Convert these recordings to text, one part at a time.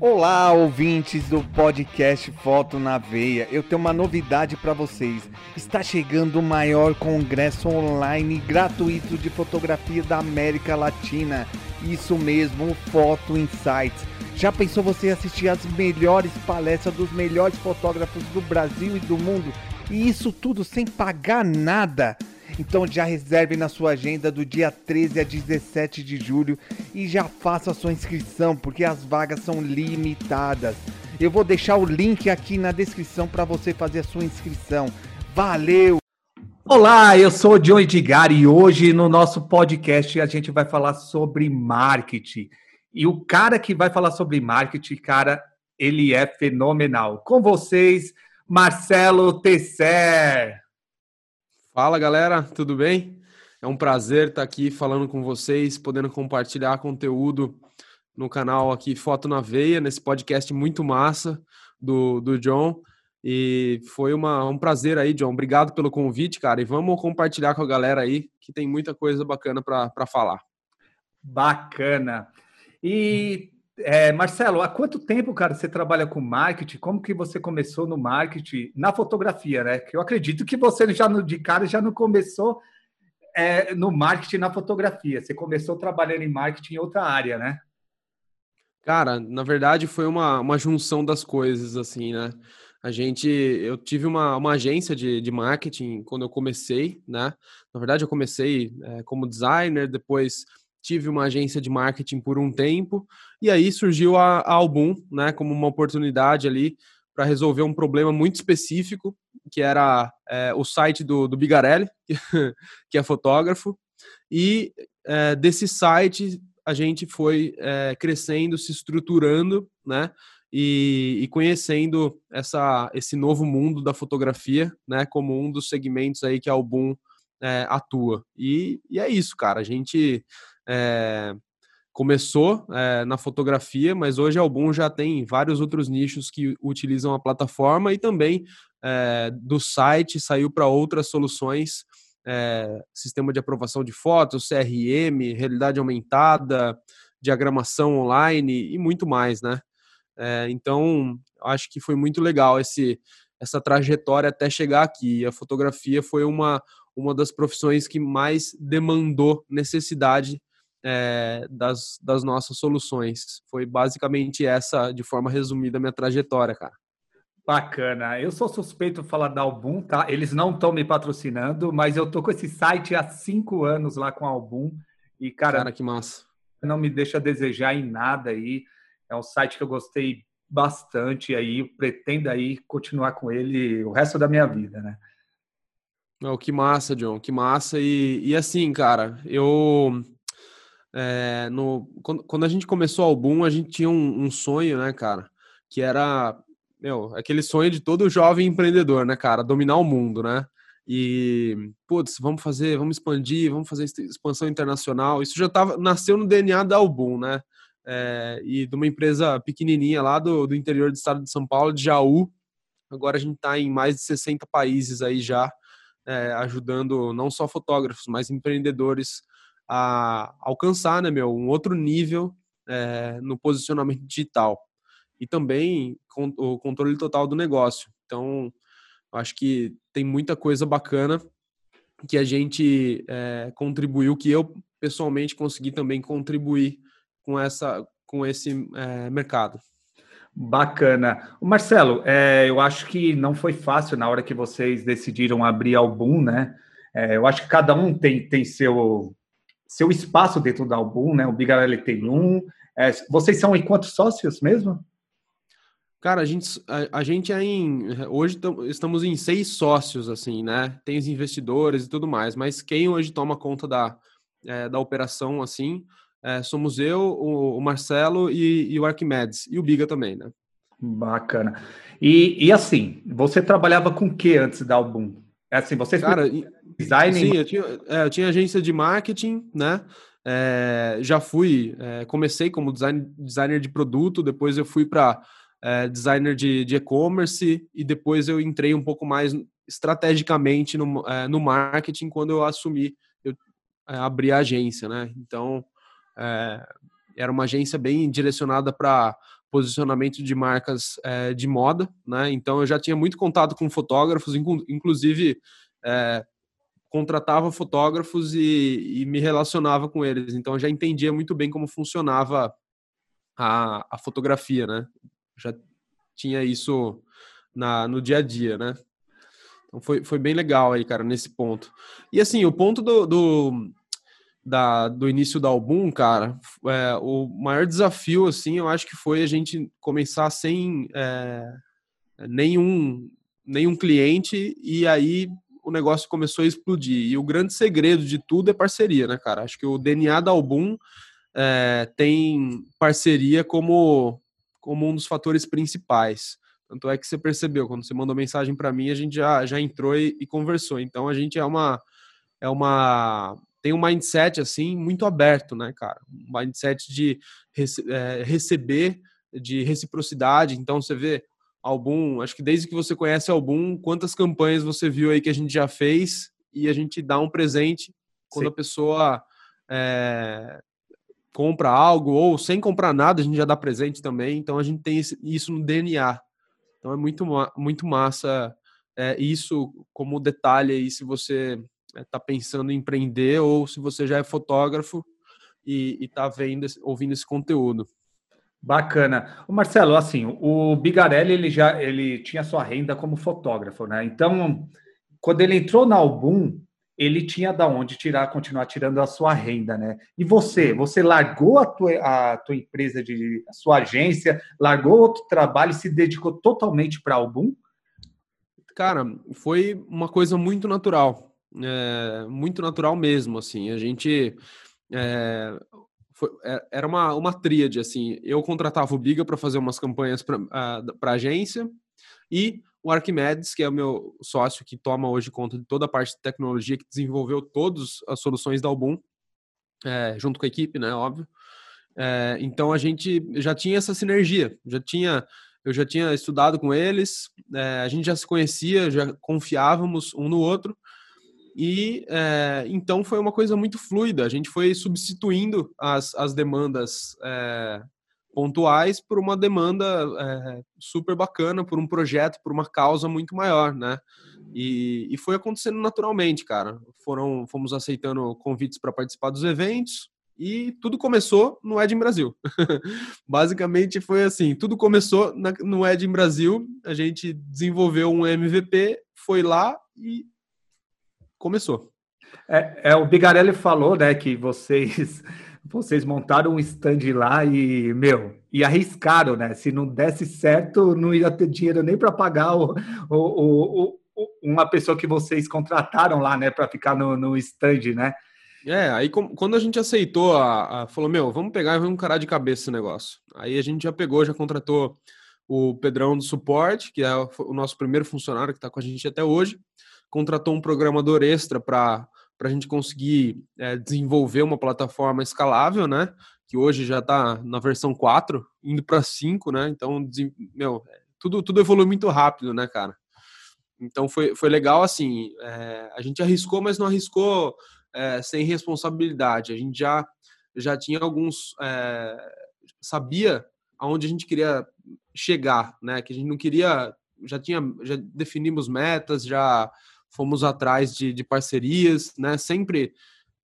Olá, ouvintes do podcast Foto na Veia. Eu tenho uma novidade para vocês. Está chegando o maior congresso online gratuito de fotografia da América Latina. Isso mesmo, o Foto Insights. Já pensou você assistir as melhores palestras dos melhores fotógrafos do Brasil e do mundo? E isso tudo sem pagar nada? Então já reserve na sua agenda do dia 13 a 17 de julho e já faça a sua inscrição, porque as vagas são limitadas. Eu vou deixar o link aqui na descrição para você fazer a sua inscrição. Valeu! Olá, eu sou o John Edgar e hoje no nosso podcast a gente vai falar sobre marketing. E o cara que vai falar sobre marketing, cara, ele é fenomenal. Com vocês, Marcelo Tesser. Fala galera, tudo bem? É um prazer estar aqui falando com vocês, podendo compartilhar conteúdo no canal aqui Foto na Veia, nesse podcast muito massa do, do John. E foi uma, um prazer aí, John. Obrigado pelo convite, cara. E vamos compartilhar com a galera aí, que tem muita coisa bacana para falar. Bacana. E é, Marcelo, há quanto tempo, cara, você trabalha com marketing? Como que você começou no marketing na fotografia, né? Que eu acredito que você já de cara já não começou é, no marketing na fotografia. Você começou trabalhando em marketing em outra área, né? Cara, na verdade foi uma, uma junção das coisas, assim, né? A gente, eu tive uma, uma agência de, de marketing quando eu comecei, né? Na verdade, eu comecei é, como designer, depois tive uma agência de marketing por um tempo, e aí surgiu a, a Album, né, como uma oportunidade ali para resolver um problema muito específico, que era é, o site do, do Bigarelli, que é fotógrafo, e é, desse site a gente foi é, crescendo, se estruturando, né, e, e, conhecendo essa, esse novo mundo da fotografia, né, como um dos segmentos aí que a Album é, atua. E, e é isso, cara, a gente é, começou é, na fotografia, mas hoje a Album já tem vários outros nichos que utilizam a plataforma e também é, do site saiu para outras soluções, é, sistema de aprovação de fotos, CRM, realidade aumentada, diagramação online e muito mais, né? então, acho que foi muito legal esse essa trajetória até chegar aqui. A fotografia foi uma, uma das profissões que mais demandou necessidade é, das, das nossas soluções. Foi basicamente essa, de forma resumida, a minha trajetória, cara. Bacana. Eu sou suspeito de falar da Album, tá? Eles não estão me patrocinando, mas eu tô com esse site há cinco anos lá com a Album. E, cara, cara, que massa. Não me deixa desejar em nada aí. É um site que eu gostei bastante aí, pretendo aí continuar com ele o resto da minha vida, né? Oh, que massa, John, que massa. E, e assim, cara, eu é, no, quando, quando, a gente começou o álbum, a gente tinha um, um, sonho, né, cara? Que era, meu, aquele sonho de todo jovem empreendedor, né, cara? Dominar o mundo, né? E, putz, vamos fazer, vamos expandir, vamos fazer expansão internacional. Isso já tava, nasceu no DNA da Album, né? É, e de uma empresa pequenininha lá do, do interior do estado de São Paulo, de Jaú. Agora a gente está em mais de 60 países aí já, é, ajudando não só fotógrafos, mas empreendedores a alcançar, né, meu, um outro nível é, no posicionamento digital e também com, o controle total do negócio. Então, acho que tem muita coisa bacana que a gente é, contribuiu, que eu pessoalmente consegui também contribuir com essa, com esse é, mercado. Bacana. Marcelo, é, eu acho que não foi fácil na hora que vocês decidiram abrir Album, né? É, eu acho que cada um tem, tem seu, seu espaço dentro da Album, né? O Bigarelli tem um. É, vocês são em quantos sócios mesmo? Cara, a gente, a, a gente é em. Hoje estamos em seis sócios, assim, né? Tem os investidores e tudo mais, mas quem hoje toma conta da, é, da operação, assim, é, somos eu, o, o Marcelo e, e, o Arquimedes, e o Biga também, né? Bacana. E, e assim, você trabalhava com o que antes da Album? É assim, você Cara, design. Sim, eu tinha, é, eu tinha agência de marketing, né? É, já fui, é, comecei como design, designer de produto, depois eu fui para é, designer de e-commerce e depois eu entrei um pouco mais estrategicamente no, é, no marketing quando eu assumi, eu é, abri a agência, né? Então, era uma agência bem direcionada para posicionamento de marcas é, de moda, né? Então eu já tinha muito contato com fotógrafos, inclusive é, contratava fotógrafos e, e, me relacionava com eles. Então eu já entendia muito bem como funcionava a, a fotografia, né? Já tinha isso na, no dia a dia, né? Então foi, foi bem legal aí, cara, nesse ponto. E assim, o ponto do, do da, do início do álbum, cara, é, o maior desafio, assim, eu acho que foi a gente começar sem é, nenhum, nenhum cliente e aí o negócio começou a explodir. E o grande segredo de tudo é parceria, né, cara? Acho que o DNA da álbum é, tem parceria como, como um dos fatores principais. Tanto é que você percebeu, quando você mandou mensagem para mim, a gente já, já entrou e, e conversou. Então a gente é uma é uma tem um mindset assim muito aberto, né, cara? Um mindset de rece é, receber, de reciprocidade. Então você vê Album, acho que desde que você conhece Album, quantas campanhas você viu aí que a gente já fez e a gente dá um presente quando Sim. a pessoa é, compra algo ou sem comprar nada a gente já dá presente também. Então a gente tem isso no DNA. Então é muito muito massa é, isso como detalhe aí se você está é, pensando em empreender ou se você já é fotógrafo e está vendo, ouvindo esse conteúdo. Bacana. O Marcelo, assim, o Bigarelli ele já ele tinha sua renda como fotógrafo, né? Então, quando ele entrou na Album, ele tinha da onde tirar, continuar tirando a sua renda, né? E você, você largou a tua, a tua empresa de a sua agência, largou outro trabalho e se dedicou totalmente para Album? Cara, foi uma coisa muito natural é, muito natural mesmo, assim. A gente é, foi, era uma, uma tríade, assim. Eu contratava o Biga para fazer umas campanhas para a agência e o Arquimedes, que é o meu sócio que toma hoje conta de toda a parte de tecnologia, que desenvolveu todas as soluções da Album, é, junto com a equipe, né, óbvio. É, então a gente já tinha essa sinergia, já tinha eu já tinha estudado com eles, é, a gente já se conhecia, já confiávamos um no outro, e é, então foi uma coisa muito fluida. A gente foi substituindo as, as demandas é, pontuais por uma demanda é, super bacana, por um projeto, por uma causa muito maior, né? E, e foi acontecendo naturalmente, cara. Foram, fomos aceitando convites para participar dos eventos e tudo começou no Ed Brasil. Basicamente foi assim, tudo começou na, no Ed Brasil. A gente desenvolveu um MVP, foi lá e começou. É, é, o Bigarelli falou, né, que vocês vocês montaram um stand lá e, meu, e arriscaram, né? Se não desse certo, não ia ter dinheiro nem para pagar o, o, o, uma pessoa que vocês contrataram lá, né, para ficar no, no stand, né? É, aí quando a gente aceitou, a, a, falou, meu, vamos pegar e vamos encarar de cabeça esse negócio. Aí a gente já pegou, já contratou o Pedrão do suporte, que é o nosso primeiro funcionário que está com a gente até hoje contratou um programador extra para a gente conseguir é, desenvolver uma plataforma escalável, né? Que hoje já está na versão 4, indo para 5, né? Então, meu, tudo, tudo evolui muito rápido, né, cara? Então foi, foi legal assim. É, a gente arriscou, mas não arriscou é, sem responsabilidade. A gente já, já tinha alguns. É, sabia aonde a gente queria chegar, né? Que a gente não queria. Já tinha. Já definimos metas, já fomos atrás de, de parcerias, né? Sempre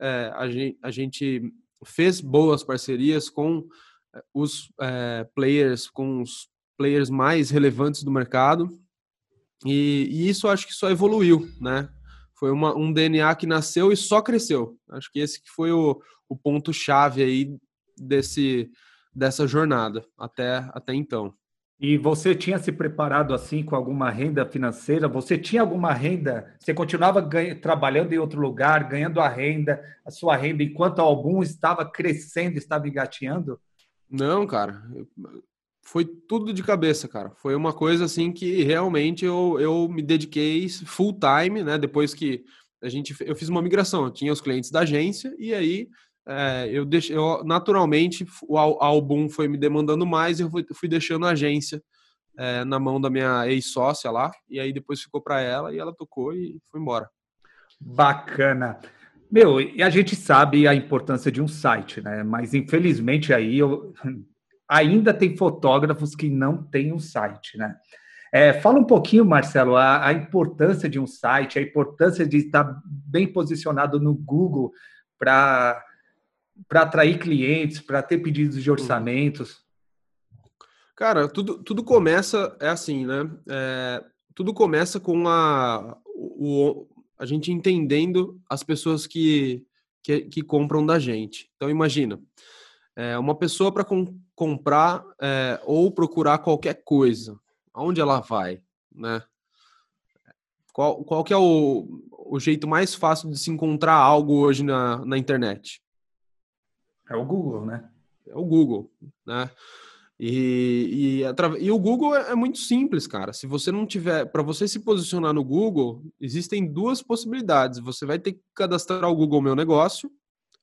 é, a, gente, a, gente, fez boas parcerias com é, os é, players, com os players mais relevantes do mercado. E, e isso acho que só evoluiu, né? Foi uma, um DNA que nasceu e só cresceu. Acho que esse que foi o, o ponto chave aí desse dessa jornada até até então. E você tinha se preparado assim com alguma renda financeira? Você tinha alguma renda? Você continuava ganha, trabalhando em outro lugar, ganhando a renda, a sua renda, enquanto algum estava crescendo, estava engateando? Não, cara. Foi tudo de cabeça, cara. Foi uma coisa assim que realmente eu, eu me dediquei full time, né? Depois que a gente eu fiz uma migração, eu tinha os clientes da agência e aí é, eu, deixei, eu naturalmente o álbum foi me demandando mais e eu fui, fui deixando a agência é, na mão da minha ex-sócia lá, e aí depois ficou para ela e ela tocou e foi embora. Bacana. Meu, e a gente sabe a importância de um site, né? Mas infelizmente aí eu, ainda tem fotógrafos que não têm um site, né? É, fala um pouquinho, Marcelo, a, a, importância de um site, a importância de estar bem posicionado no Google para atrair clientes, para ter pedidos de orçamentos. Cara, tudo, tudo começa, é assim, né? É, tudo começa com a, o, a gente entendendo as pessoas que, que, que compram da gente. Então, imagina, é, uma pessoa para com, comprar é, ou procurar qualquer coisa, aonde ela vai, né? Qual, qual que é o, o jeito mais fácil de se encontrar algo hoje na, na internet? É o Google, né? É o Google, né? E, e, e, o Google é, é, muito simples, cara. Se você não tiver, para você se posicionar no Google, existem duas possibilidades. Você vai ter que cadastrar o Google Meu Negócio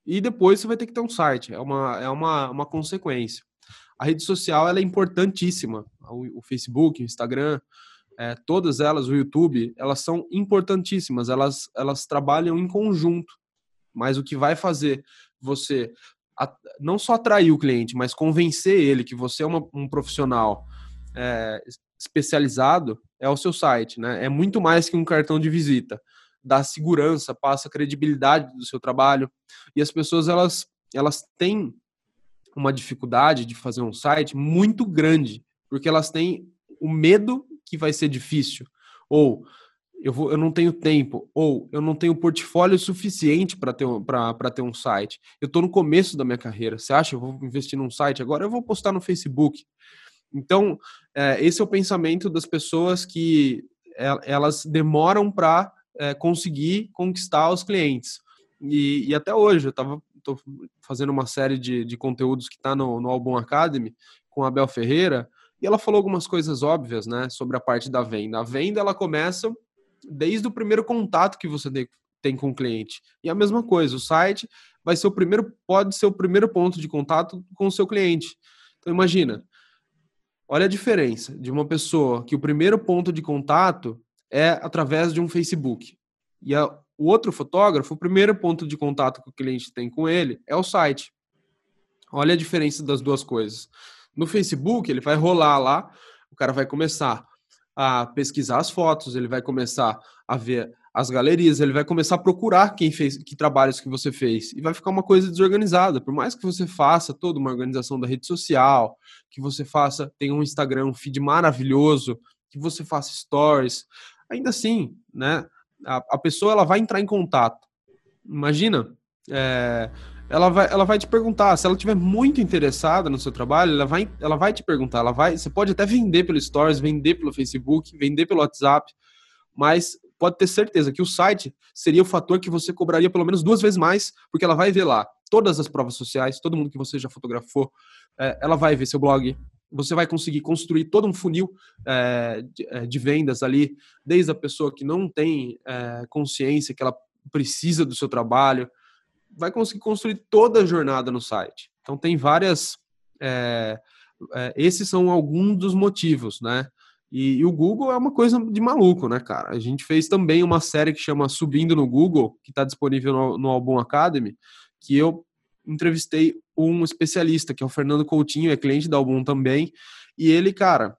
e depois você vai ter que ter um site. É uma, é uma, uma consequência. A rede social ela é importantíssima. O, o Facebook, o Instagram, é, todas elas, o YouTube, elas são importantíssimas. Elas, elas trabalham em conjunto. Mas o que vai fazer você não só atrair o cliente, mas convencer ele que você é uma, um profissional é, especializado é o seu site, né? É muito mais que um cartão de visita. Dá segurança, passa credibilidade do seu trabalho. E as pessoas, elas, elas têm uma dificuldade de fazer um site muito grande, porque elas têm o medo que vai ser difícil. Ou eu, vou, eu não tenho tempo, ou eu não tenho portfólio suficiente para ter, ter um site. Eu estou no começo da minha carreira. Você acha eu vou investir num site agora? Eu vou postar no Facebook. Então, é, esse é o pensamento das pessoas que é, elas demoram para é, conseguir conquistar os clientes. E, e até hoje, eu estava fazendo uma série de, de conteúdos que está no, no Album Academy com a Bel Ferreira, e ela falou algumas coisas óbvias, né, sobre a parte da venda. A venda, ela começa desde o primeiro contato que você tem com o cliente. E a mesma coisa, o site vai ser o primeiro, pode ser o primeiro ponto de contato com o seu cliente. Então imagina, olha a diferença de uma pessoa que o primeiro ponto de contato é através de um Facebook. E a, o outro fotógrafo, o primeiro ponto de contato que o cliente tem com ele é o site. Olha a diferença das duas coisas. No Facebook, ele vai rolar lá, o cara vai começar a pesquisar as fotos, ele vai começar a ver as galerias, ele vai começar a procurar quem fez, que trabalhos que você fez, e vai ficar uma coisa desorganizada. Por mais que você faça toda uma organização da rede social, que você faça, tenha um Instagram, um feed maravilhoso, que você faça stories, ainda assim, né? A, a pessoa ela vai entrar em contato. Imagina, é, ela vai, ela vai te perguntar. Se ela estiver muito interessada no seu trabalho, ela vai, ela vai te perguntar. Ela vai, você pode até vender pelo Stories, vender pelo Facebook, vender pelo WhatsApp, mas pode ter certeza que o site seria o fator que você cobraria pelo menos duas vezes mais, porque ela vai ver lá todas as provas sociais, todo mundo que você já fotografou, é, ela vai ver seu blog. Você vai conseguir construir todo um funil é, de, é, de, vendas ali, desde a pessoa que não tem é, consciência que ela precisa do seu trabalho, vai conseguir construir toda a jornada no site. Então tem várias. É, é, esses são alguns dos motivos, né? E, e, o Google é uma coisa de maluco, né, cara? A gente fez também uma série que chama Subindo no Google, que está disponível no, no Album Academy, que eu entrevistei um especialista, que é o Fernando Coutinho, é cliente da Album também, e ele, cara,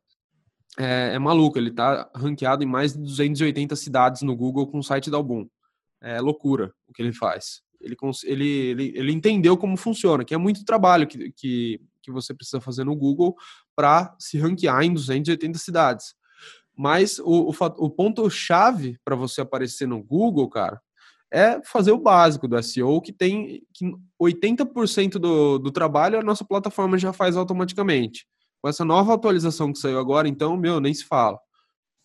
é, é maluco, ele tá ranqueado em mais de 280 cidades no Google com o site da Album. É loucura o que ele faz ele, ele, ele, ele entendeu como funciona, que é muito trabalho que, que, que você precisa fazer no Google para se ranquear em 280 cidades. Mas o, o, o ponto-chave para você aparecer no Google, cara, é fazer o básico do SEO, que tem que 80% do, do trabalho a nossa plataforma já faz automaticamente. Com essa nova atualização que saiu agora, então, meu, nem se fala.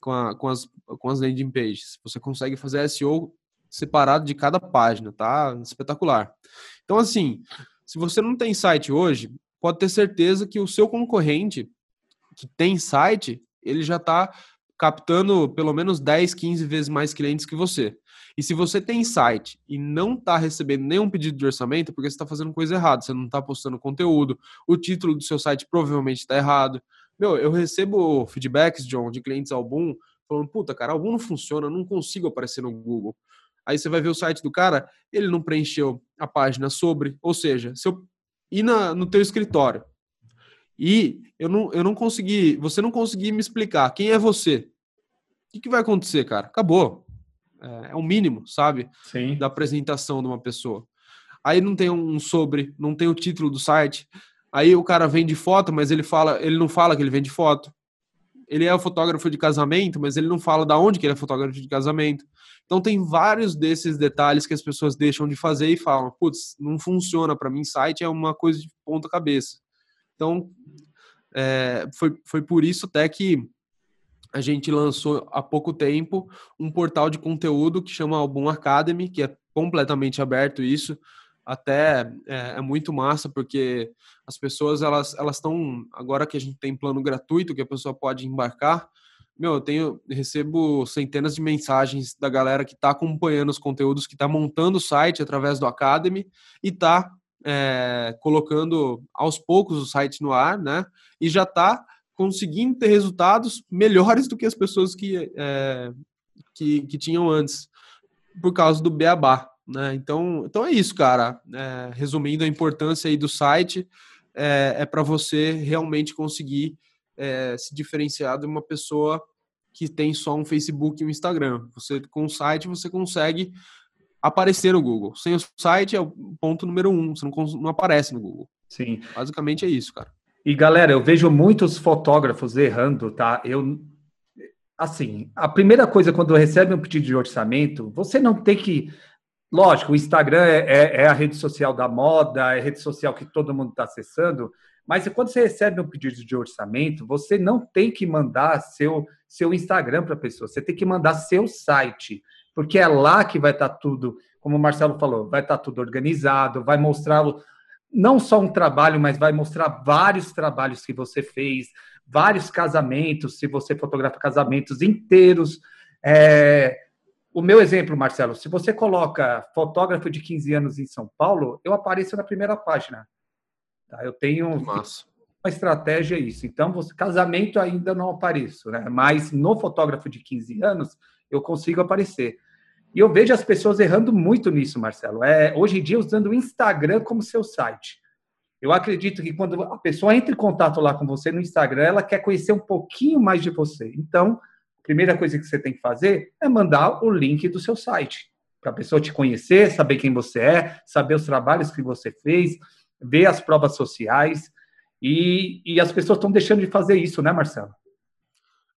Com, a, com, as, com as landing pages. Você consegue fazer SEO separado de cada página, tá? Espetacular. Então, assim, se você não tem site hoje, pode ter certeza que o seu concorrente que tem site, ele já está captando pelo menos 10, 15 vezes mais clientes que você. E se você tem site e não está recebendo nenhum pedido de orçamento, é porque você está fazendo coisa errada, você não está postando conteúdo, o título do seu site provavelmente está errado. Meu, eu recebo feedbacks, John, de clientes Album, falando, puta, cara, Album não funciona, não consigo aparecer no Google. Aí você vai ver o site do cara, ele não preencheu a página sobre, ou seja, se eu ir na, no teu escritório e eu não, eu não consegui, você não conseguir me explicar quem é você, o que, que vai acontecer, cara? Acabou. É, é o mínimo, sabe? Sim. Da apresentação de uma pessoa. Aí não tem um sobre, não tem o título do site. Aí o cara vende foto, mas ele fala, ele não fala que ele vende foto. Ele é o fotógrafo de casamento, mas ele não fala da onde que ele é fotógrafo de casamento. Então tem vários desses detalhes que as pessoas deixam de fazer e falam, putz, não funciona para mim, site é uma coisa de ponta cabeça. Então é, foi, foi por isso até que a gente lançou há pouco tempo um portal de conteúdo que chama Album Academy, que é completamente aberto isso. Até é, é muito massa porque as pessoas elas estão agora que a gente tem plano gratuito que a pessoa pode embarcar. Meu, eu tenho recebo centenas de mensagens da galera que está acompanhando os conteúdos, que está montando o site através do Academy e está é, colocando aos poucos o site no ar, né? E já está conseguindo ter resultados melhores do que as pessoas que, é, que, que, tinham antes, por causa do Beabá, né? Então, então é isso, cara. É, resumindo a importância aí do site, é, é para você realmente conseguir é, se diferenciar de uma pessoa que tem só um Facebook e um Instagram. Você com o site você consegue aparecer no Google. Sem o site é o ponto número um, você não, não aparece no Google. Sim. Basicamente é isso, cara. E galera, eu vejo muitos fotógrafos errando, tá? Eu assim, a primeira coisa quando recebe um pedido de orçamento, você não tem que Lógico, o Instagram é, é, é, a rede social da moda, é a rede social que todo mundo está acessando, mas quando você recebe um pedido de orçamento, você não tem que mandar seu, seu Instagram para a pessoa, você tem que mandar seu site porque é lá que vai estar tá tudo, como o Marcelo falou, vai estar tá tudo organizado, vai mostrar não só um trabalho, mas vai mostrar vários trabalhos que você fez, vários casamentos, se você fotografa casamentos inteiros. É... O meu exemplo, Marcelo, se você coloca fotógrafo de 15 anos em São Paulo, eu apareço na primeira página. Tá? Eu tenho uma estratégia isso. Então, você, casamento ainda não apareço, né? Mas no fotógrafo de 15 anos, eu consigo aparecer. E eu vejo as pessoas errando muito nisso, Marcelo. É, hoje em dia, usando o Instagram como seu site. Eu acredito que quando a pessoa entra em contato lá com você no Instagram, ela quer conhecer um pouquinho mais de você. Então, a primeira coisa que você tem que fazer é mandar o link do seu site para a pessoa te conhecer, saber quem você é, saber os trabalhos que você fez, ver as provas sociais. E, e as pessoas estão deixando de fazer isso, né, Marcelo?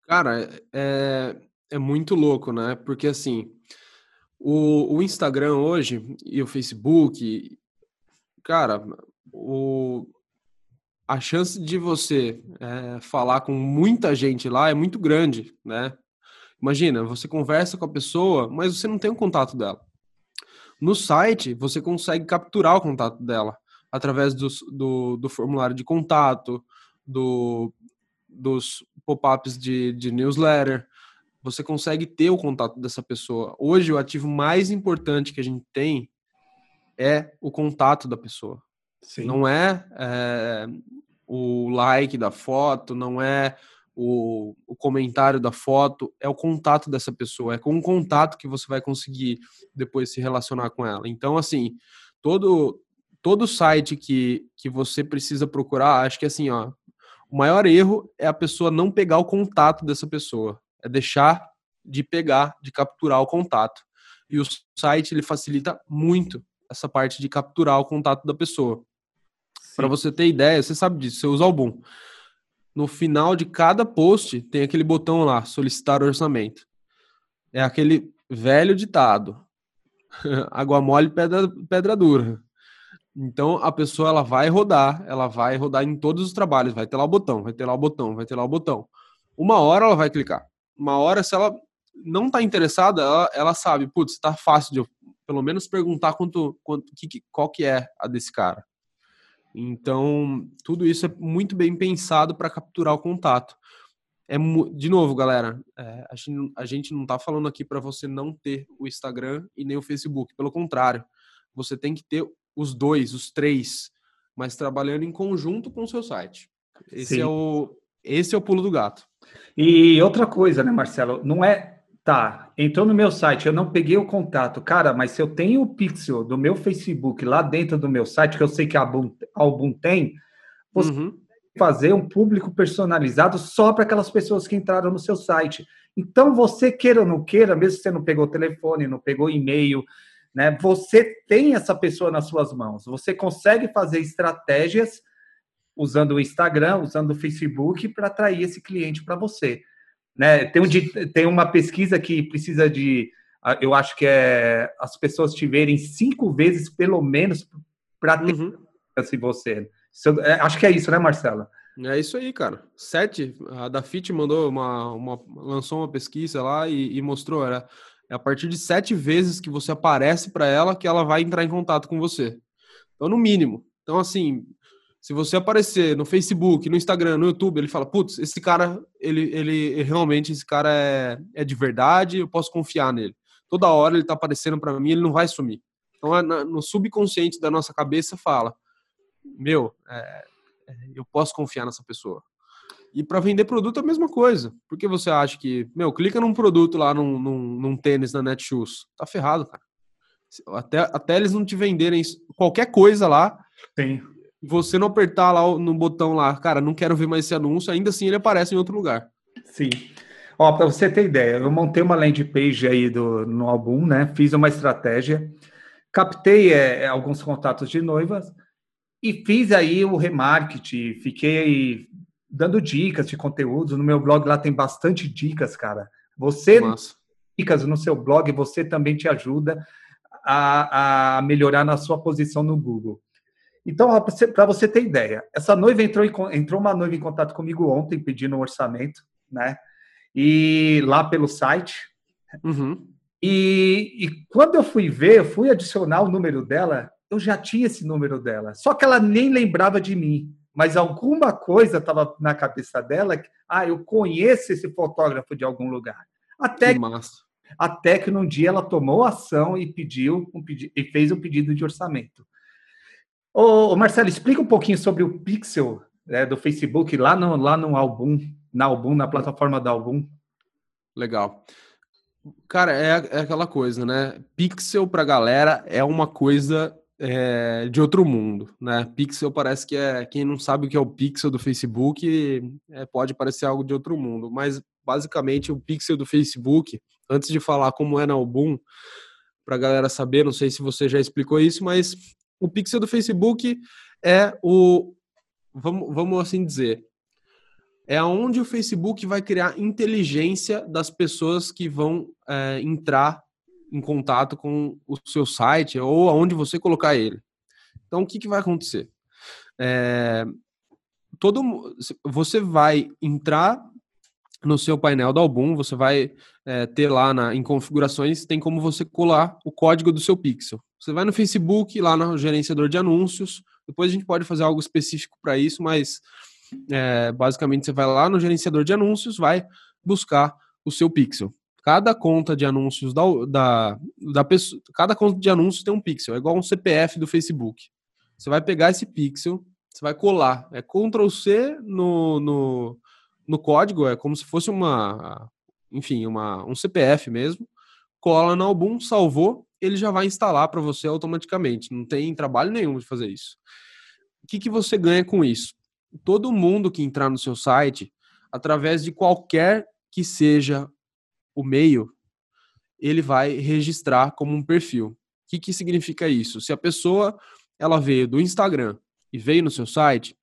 Cara, é, é muito louco, né? Porque assim, o, o Instagram hoje e o Facebook, cara, o, a chance de você é, falar com muita gente lá é muito grande, né? Imagina, você conversa com a pessoa, mas você não tem o contato dela. No site, você consegue capturar o contato dela através do, do, do formulário de contato, do, dos pop-ups de, de newsletter você consegue ter o contato dessa pessoa. Hoje, o ativo mais importante que a gente tem é o contato da pessoa. Sim. Não é, é, o like da foto, não é o, o, comentário da foto, é o contato dessa pessoa. É com o contato que você vai conseguir depois se relacionar com ela. Então, assim, todo todo site que, que você precisa procurar, acho que assim, ó, o maior erro é a pessoa não pegar o contato dessa pessoa é deixar de pegar, de capturar o contato. E o site ele facilita muito essa parte de capturar o contato da pessoa. Para você ter ideia, você sabe disso, você usa o Album. No final de cada post tem aquele botão lá, solicitar orçamento. É aquele velho ditado. Água mole, pedra, pedra dura. Então a pessoa ela vai rodar, ela vai rodar em todos os trabalhos, vai ter lá o botão, vai ter lá o botão, vai ter lá o botão. Uma hora ela vai clicar uma hora, se ela não está interessada, ela, ela sabe, putz, está fácil de eu pelo menos perguntar quanto, quanto que, qual que é a desse cara. Então, tudo isso é muito bem pensado para capturar o contato. É, de novo, galera, é, a, gente, a gente não está falando aqui para você não ter o Instagram e nem o Facebook. Pelo contrário, você tem que ter os dois, os três, mas trabalhando em conjunto com o seu site. Esse é o, esse é o pulo do gato. E outra coisa, né, Marcelo? Não é. Tá, entrou no meu site, eu não peguei o contato. Cara, mas se eu tenho o pixel do meu Facebook lá dentro do meu site, que eu sei que a Album, tem, você uhum. fazer um público personalizado só para aquelas pessoas que entraram no seu site. Então, você queira ou não queira, mesmo que você não pegou o telefone, não pegou e-mail, né? Você tem essa pessoa nas suas mãos. Você consegue fazer estratégias usando o Instagram, usando o Facebook para atrair esse cliente para você. Né? Tem, um, tem uma pesquisa que precisa de, eu acho que é as pessoas te verem cinco vezes pelo menos para ter uhum. assim você. É, acho que é isso, né, Marcela? É isso aí, cara. Sete, a da FIT mandou uma, uma lançou uma pesquisa lá e, e mostrou, era é a partir de sete vezes que você aparece para ela que ela vai entrar em contato com você. Então, no mínimo. Então, assim, se você aparecer no Facebook, no Instagram, no YouTube, ele fala, putz, esse cara, ele, ele realmente, esse cara é, é de verdade, eu posso confiar nele. Toda hora ele tá aparecendo para mim, ele não vai sumir. Então, no subconsciente da nossa cabeça fala, meu, é, é, eu posso confiar nessa pessoa. E para vender produto é a mesma coisa. Por que você acha que, meu, clica num produto lá, num, num, num tênis na Netshoes, tá ferrado, cara. Até, até eles não te venderem qualquer coisa lá, Sim. você não apertar lá no botão lá, cara, não quero ver mais esse anúncio, ainda assim ele aparece em outro lugar. Sim. Ó, para você ter ideia, eu montei uma landing page aí do, no álbum, né? Fiz uma estratégia, captei é, alguns contatos de noivas, e fiz aí o remarketing, fiquei dando dicas de conteúdos. No meu blog lá tem bastante dicas, cara. Você, Nossa. dicas no seu blog, você também te ajuda a, a melhorar na sua posição no Google. Então, para você ter ideia, essa noiva entrou, em, entrou uma noiva em contato comigo ontem pedindo um orçamento, né? E lá pelo site. Uhum. E, e, quando eu fui ver, eu fui adicionar o número dela, eu já tinha esse número dela, só que ela nem lembrava de mim. Mas alguma coisa estava na cabeça dela, que, ah, eu conheço esse fotógrafo de algum lugar. Até que, que até que num dia ela tomou ação e pediu um pedi e fez um pedido de orçamento. Ô, Marcelo, explica um pouquinho sobre o Pixel né, do Facebook lá no, lá no álbum, na álbum, na plataforma do álbum. Legal. Cara, é, é aquela coisa, né? Pixel pra galera é uma coisa é, de outro mundo, né? Pixel parece que é quem não sabe o que é o Pixel do Facebook é, pode parecer algo de outro mundo, mas basicamente o Pixel do Facebook, antes de falar como é na Album, para a galera saber, não sei se você já explicou isso, mas o Pixel do Facebook é o vamos, vamos assim dizer, é onde o Facebook vai criar inteligência das pessoas que vão é, entrar em contato com o seu site ou aonde você colocar ele. Então, o que, que vai acontecer? É, todo, você vai entrar no seu painel do álbum, você vai é, ter lá na, em configurações, tem como você colar o código do seu pixel. Você vai no Facebook, lá no gerenciador de anúncios, depois a gente pode fazer algo específico para isso, mas é, basicamente você vai lá no gerenciador de anúncios, vai buscar o seu pixel. Cada conta de anúncios da, da, da pessoa, cada conta de anúncios tem um pixel, é igual um CPF do Facebook. Você vai pegar esse pixel, você vai colar, é Ctrl C no, no, no código, é como se fosse uma, enfim, uma, um CPF mesmo, cola no álbum, salvou, ele já vai instalar para você automaticamente. Não tem trabalho nenhum de fazer isso. O que, que você ganha com isso? Todo mundo que entrar no seu site, através de qualquer que seja o meio, ele vai registrar como um perfil. O que, que significa isso? Se a pessoa ela veio do Instagram e veio no seu site,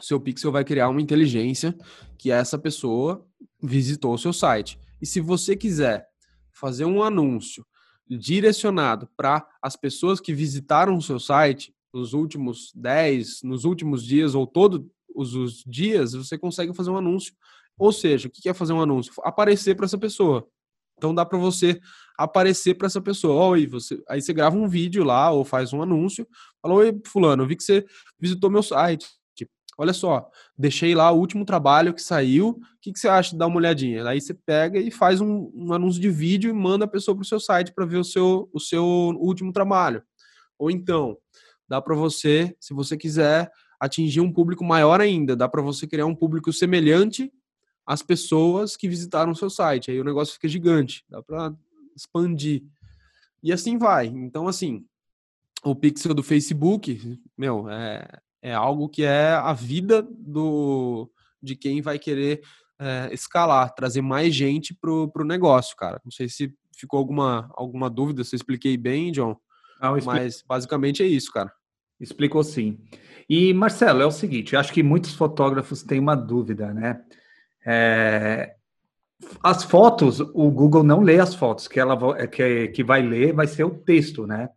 seu pixel vai criar uma inteligência que essa pessoa visitou o seu site. E se você quiser fazer um anúncio direcionado para as pessoas que visitaram o seu site nos últimos 10, nos últimos dias ou todos os dias, você consegue fazer um anúncio ou seja, o que é fazer um anúncio? Aparecer para essa pessoa. Então dá para você aparecer para essa pessoa. Oi, você, aí você grava um vídeo lá ou faz um anúncio. Fala, oi, fulano, vi que você visitou meu site. Olha só, deixei lá o último trabalho que saiu. O que, que você acha de dar uma olhadinha? Aí você pega e faz um, um anúncio de vídeo e manda a pessoa para o seu site para ver o seu, o seu último trabalho. Ou então, dá para você, se você quiser atingir um público maior ainda, dá para você criar um público semelhante as pessoas que visitaram o seu site. Aí o negócio fica gigante, dá para expandir. E assim vai. Então, assim, o pixel do Facebook, meu, é, é algo que é a vida do de quem vai querer é, escalar, trazer mais gente pro, pro negócio, cara. Não sei se ficou alguma, alguma dúvida, se eu expliquei bem, John. Não, Mas basicamente é isso, cara. Explicou sim. E, Marcelo, é o seguinte, acho que muitos fotógrafos têm uma dúvida, né? É, as fotos, o Google não lê as fotos, que ela que, que vai ler vai ser o texto, né?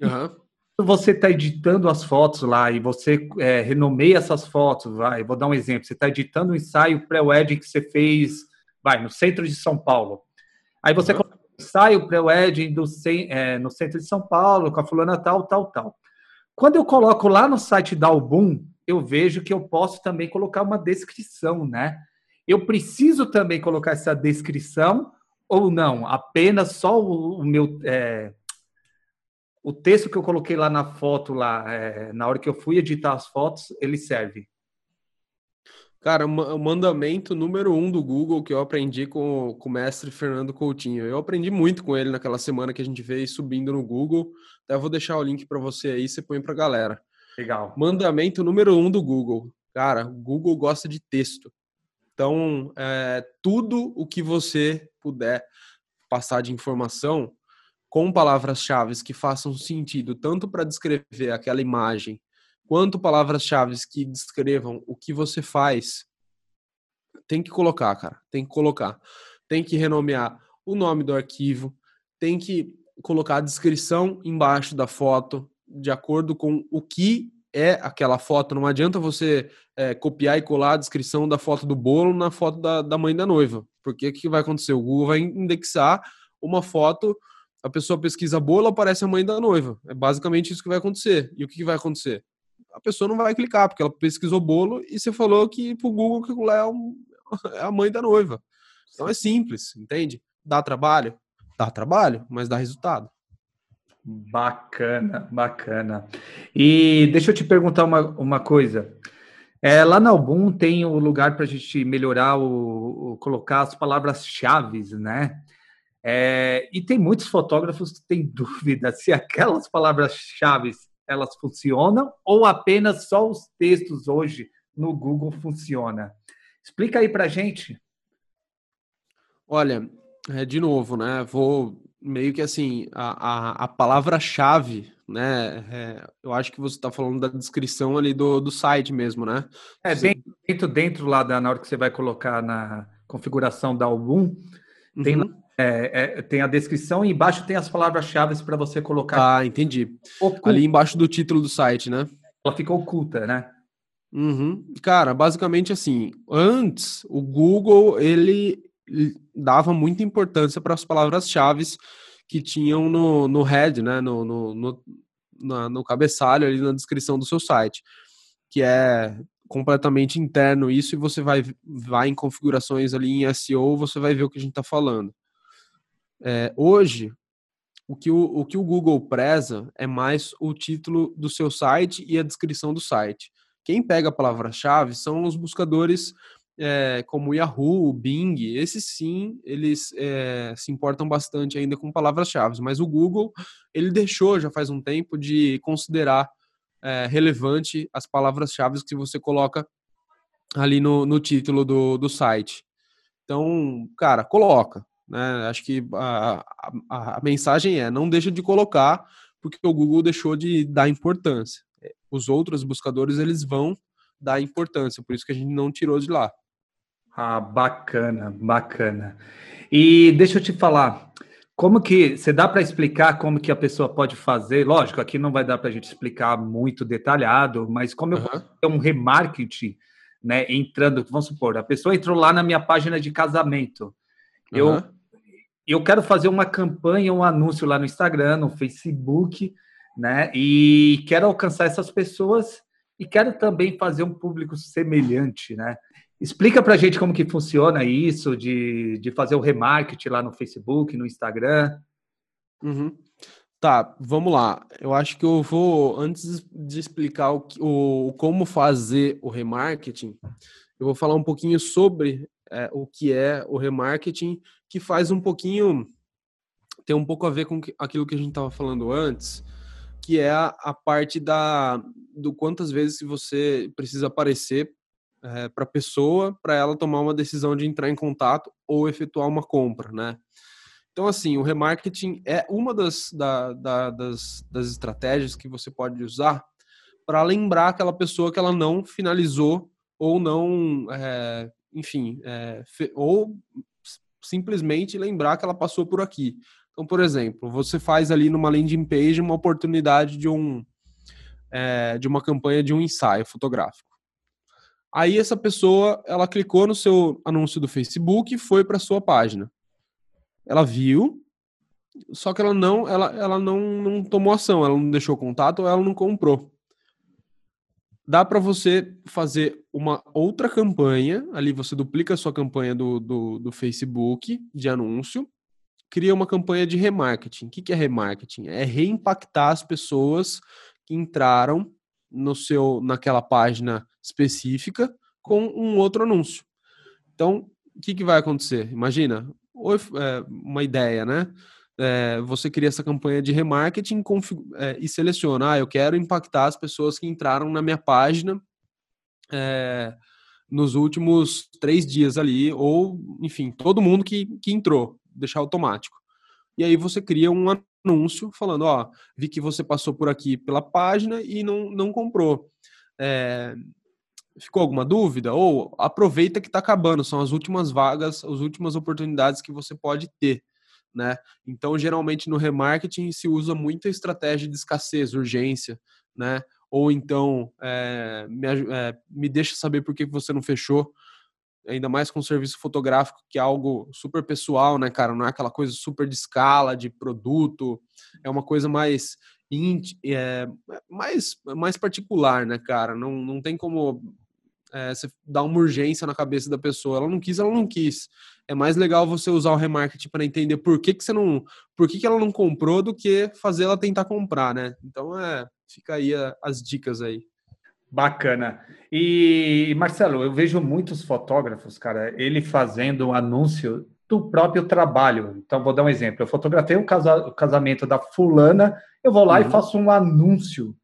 Uhum. Você está editando as fotos lá e você é, renomeia essas fotos, vai, vou dar um exemplo. Você está editando um ensaio pré-wedding que você fez, vai, no centro de São Paulo. Aí você uhum. coloca um ensaio pré-wedding é, no centro de São Paulo, com a fulana tal, tal, tal. Quando eu coloco lá no site da Album, eu vejo que eu posso também colocar uma descrição, né? Eu preciso também colocar essa descrição ou não? Apenas só o, o meu é, o texto que eu coloquei lá na foto lá é, na hora que eu fui editar as fotos ele serve? Cara, o mandamento número um do Google que eu aprendi com, com o mestre Fernando Coutinho. Eu aprendi muito com ele naquela semana que a gente veio subindo no Google. Até vou deixar o link para você aí, você põe para galera. Legal. Mandamento número um do Google. Cara, o Google gosta de texto. Então, é, tudo o que você puder passar de informação com palavras-chave que façam sentido tanto para descrever aquela imagem, quanto palavras-chave que descrevam o que você faz, tem que colocar, cara. Tem que colocar. Tem que renomear o nome do arquivo, tem que colocar a descrição embaixo da foto, de acordo com o que é aquela foto. Não adianta você é, copiar e colar a descrição da foto do bolo na foto da, da mãe da noiva. Porque o que vai acontecer? O Google vai indexar uma foto, a pessoa pesquisa bolo, aparece a mãe da noiva. É basicamente isso que vai acontecer. E o que, vai acontecer? A pessoa não vai clicar, porque ela pesquisou bolo e você falou que pro Google que é, um, é a mãe da noiva. Então é simples, entende? Dá trabalho? Dá trabalho, mas dá resultado. Bacana, bacana. E deixa eu te perguntar uma, uma coisa. É, lá na Album tem o lugar para a gente melhorar o, o colocar as palavras-chave, né? É, e tem muitos fotógrafos que têm dúvida se aquelas palavras-chave elas funcionam ou apenas só os textos hoje no Google funciona. Explica aí para gente. Olha, é, de novo, né? Vou meio que assim, a, a, a palavra-chave, né? É, eu acho que você está falando da descrição ali do, do site mesmo, né? É, você... dentro, dentro lá da, na hora que você vai colocar na configuração da Album, uhum. tem, é, é, tem a descrição e embaixo tem as palavras-chave para você colocar. Ah, entendi. Oculta. Ali embaixo do título do site, né? Ela fica oculta, né? Uhum. Cara, basicamente assim, antes o Google ele dava muita importância para as palavras-chave que tinham no, no head, né, no, no, no, na, no cabeçalho ali na descrição do seu site, que é completamente interno isso e você vai, vai em configurações ali em SEO, você vai ver o que a gente está falando. É, hoje, o que o, o que o Google preza é mais o título do seu site e a descrição do site. Quem pega a palavra-chave são os buscadores é, como Yahoo, Bing, esses sim, eles é, se importam bastante ainda com palavras-chave, mas o Google, ele deixou já faz um tempo de considerar é, relevante as palavras-chave que você coloca ali no, no título do, do site. Então, cara, coloca. Né? Acho que a, a, a mensagem é, não deixa de colocar, porque o Google deixou de dar importância. Os outros buscadores, eles vão dar importância, por isso que a gente não tirou de lá. Ah, bacana, bacana. E deixa eu te falar, como que você dá para explicar como que a pessoa pode fazer? Lógico, aqui não vai dar para a gente explicar muito detalhado, mas como uhum. eu fazer um remarketing, né? Entrando, vamos supor, a pessoa entrou lá na minha página de casamento. Uhum. Eu eu quero fazer uma campanha, um anúncio lá no Instagram, no Facebook, né? E quero alcançar essas pessoas e quero também fazer um público semelhante, né? Explica para a gente como que funciona isso, de, de fazer o remarketing lá no Facebook, no Instagram. Uhum. Tá, vamos lá. Eu acho que eu vou, antes de explicar o, o como fazer o remarketing, eu vou falar um pouquinho sobre é, o que é o remarketing, que faz um pouquinho, tem um pouco a ver com aquilo que a gente estava falando antes, que é a, a parte da do quantas vezes você precisa aparecer é, para a pessoa para ela tomar uma decisão de entrar em contato ou efetuar uma compra, né? Então, assim, o remarketing é uma das, da, da, das, das estratégias que você pode usar para lembrar aquela pessoa que ela não finalizou ou não, é, enfim, é, ou simplesmente lembrar que ela passou por aqui. Então, por exemplo, você faz ali numa landing page uma oportunidade de um é, de uma campanha de um ensaio fotográfico. Aí essa pessoa, ela clicou no seu anúncio do Facebook e foi para sua página. Ela viu, só que ela não, ela, ela não, não tomou ação, ela não deixou contato ela não comprou. Dá para você fazer uma outra campanha, ali você duplica a sua campanha do, do, do Facebook de anúncio, cria uma campanha de remarketing. O que, que é remarketing? É reimpactar as pessoas que entraram no seu naquela página específica com um outro anúncio. Então, o que, que vai acontecer? Imagina, é, uma ideia, né? É, você cria essa campanha de remarketing é, e seleciona, ah, eu quero impactar as pessoas que entraram na minha página é, nos últimos três dias ali, ou, enfim, todo mundo que, que entrou, deixar automático. E aí você cria um anúncio falando, ó, vi que você passou por aqui pela página e não, não comprou. Ficou alguma dúvida? Ou aproveita que está acabando, são as últimas vagas, as últimas oportunidades que você pode ter. Né? Então, geralmente no remarketing se usa muita estratégia de escassez, urgência, né? Ou então é, me, é, me deixa saber por que você não fechou ainda mais com serviço fotográfico, que é algo super pessoal, né, cara? Não é aquela coisa super de escala, de produto, é uma coisa mais é, mais, mais particular, né, cara? Não, não tem como é, você dar uma urgência na cabeça da pessoa. Ela não quis, ela não quis. É mais legal você usar o remarketing para entender por que, que você não. Por que, que ela não comprou do que fazer ela tentar comprar, né? Então é. Fica aí a, as dicas aí. Bacana. E, Marcelo, eu vejo muitos fotógrafos, cara, ele fazendo um anúncio do próprio trabalho. Então, vou dar um exemplo. Eu fotografei o, casa, o casamento da fulana, eu vou lá uhum. e faço um anúncio,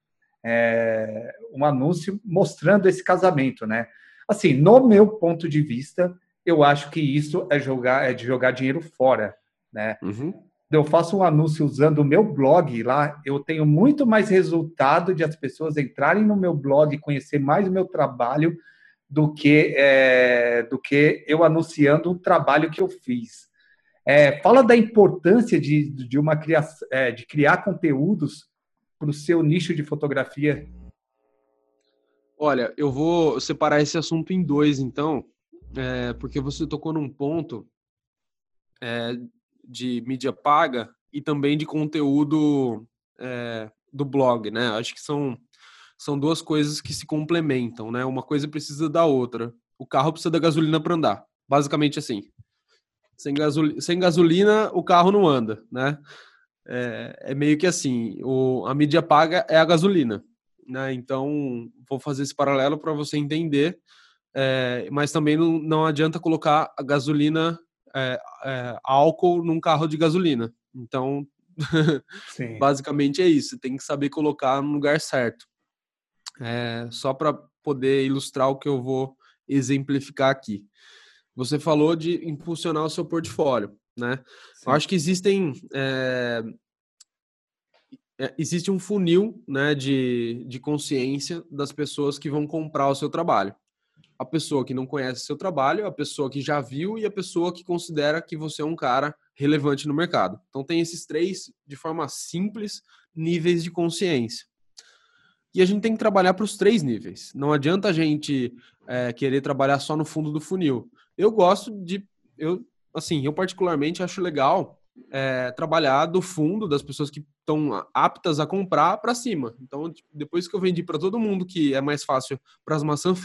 é, um anúncio mostrando esse casamento, né? Assim, no meu ponto de vista, eu acho que isso é jogar, é de jogar dinheiro fora, né? Uhum eu faço um anúncio usando o meu blog lá, eu tenho muito mais resultado de as pessoas entrarem no meu blog e conhecer mais o meu trabalho do que é, do que eu anunciando o trabalho que eu fiz. É, fala da importância de, de uma criação, é, de criar conteúdos para o seu nicho de fotografia. Olha, eu vou separar esse assunto em dois, então, é, porque você tocou num ponto é, de mídia paga e também de conteúdo é, do blog, né? Acho que são, são duas coisas que se complementam, né? Uma coisa precisa da outra. O carro precisa da gasolina para andar, basicamente assim. Sem, gasol... Sem gasolina, o carro não anda, né? É, é meio que assim, o, a mídia paga é a gasolina, né? Então, vou fazer esse paralelo para você entender, é, mas também não, não adianta colocar a gasolina é, é, álcool num carro de gasolina. Então, basicamente é isso. Tem que saber colocar no lugar certo. É, só para poder ilustrar o que eu vou exemplificar aqui. Você falou de impulsionar o seu portfólio, né? Eu acho que existem é, existe um funil né, de, de consciência das pessoas que vão comprar o seu trabalho a pessoa que não conhece seu trabalho, a pessoa que já viu e a pessoa que considera que você é um cara relevante no mercado. Então tem esses três, de forma simples, níveis de consciência. E a gente tem que trabalhar para os três níveis. Não adianta a gente é, querer trabalhar só no fundo do funil. Eu gosto de, eu assim, eu particularmente acho legal é, trabalhar do fundo das pessoas que estão aptas a comprar para cima. Então, tipo, depois que eu vendi para todo mundo que é mais fácil para as maçãs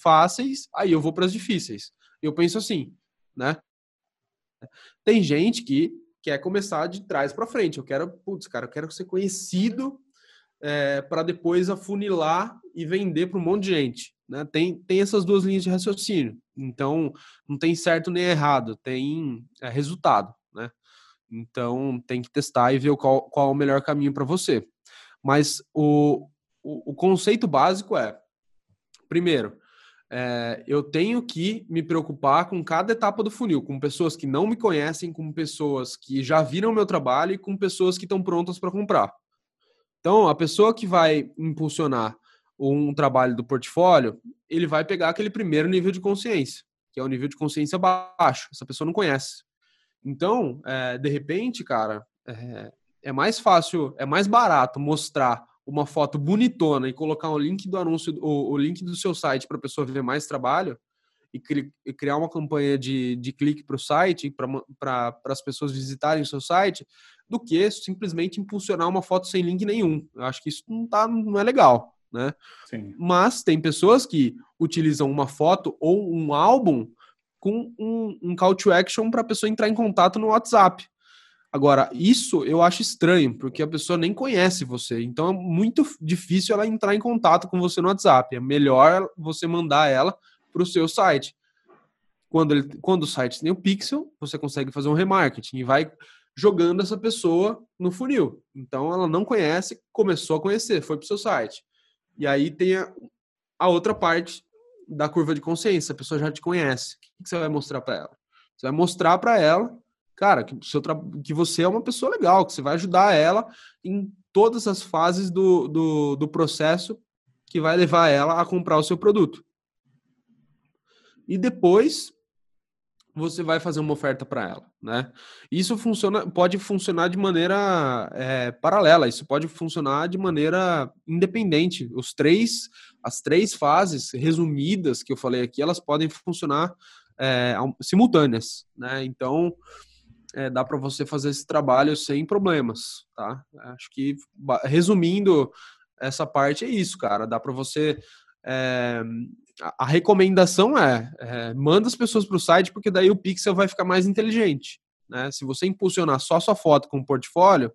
fáceis, aí eu vou para as difíceis. Eu penso assim, né? Tem gente que quer começar de trás para frente. Eu quero, putz, cara, eu quero ser conhecido é, para depois afunilar e vender para um monte de gente. Né? Tem, tem essas duas linhas de raciocínio. Então, não tem certo nem errado, tem é, resultado. Né? Então tem que testar e ver qual, qual é o melhor caminho para você. Mas o, o, o conceito básico é, primeiro, é, eu tenho que me preocupar com cada etapa do funil, com pessoas que não me conhecem, com pessoas que já viram meu trabalho e com pessoas que estão prontas para comprar. Então, a pessoa que vai impulsionar um trabalho do portfólio, ele vai pegar aquele primeiro nível de consciência, que é o nível de consciência baixo. Essa pessoa não conhece. Então, é, de repente, cara, é, é mais fácil, é mais barato mostrar uma foto bonitona e colocar o link do anúncio, o, o link do seu site para a pessoa ver mais trabalho e, cri, e, criar uma campanha de, de clique para o site, para as pessoas visitarem o seu site, do que simplesmente impulsionar uma foto sem link nenhum. Eu acho que isso não, tá, não é legal. Né? Sim. Mas tem pessoas que utilizam uma foto ou um álbum com um, um call to action para a pessoa entrar em contato no WhatsApp. Agora, isso eu acho estranho, porque a pessoa nem conhece você. Então é muito difícil ela entrar em contato com você no WhatsApp. É melhor você mandar ela para o seu site. Quando, ele, quando o site tem o pixel, você consegue fazer um remarketing e vai jogando essa pessoa no funil. Então ela não conhece, começou a conhecer, foi para o seu site. E aí tem a, a, outra parte da curva de consciência. A pessoa já te conhece. O que você vai mostrar para ela? Você vai mostrar para ela cara, que, seu que você é uma pessoa legal, que você vai ajudar ela em todas as fases do, do, do processo que vai levar ela a comprar o seu produto. E depois você vai fazer uma oferta para ela, né? Isso funciona, pode funcionar de maneira é, paralela, isso pode funcionar de maneira independente. Os três, as três fases resumidas que eu falei aqui, elas podem funcionar é, simultâneas, né? Então, é, dá para você fazer esse trabalho sem problemas, tá? Acho que, resumindo essa parte, é isso, cara. Dá para você. A recomendação é, é, manda as pessoas para o site, porque daí o pixel vai ficar mais inteligente. Né? Se você impulsionar só sua foto com o portfólio,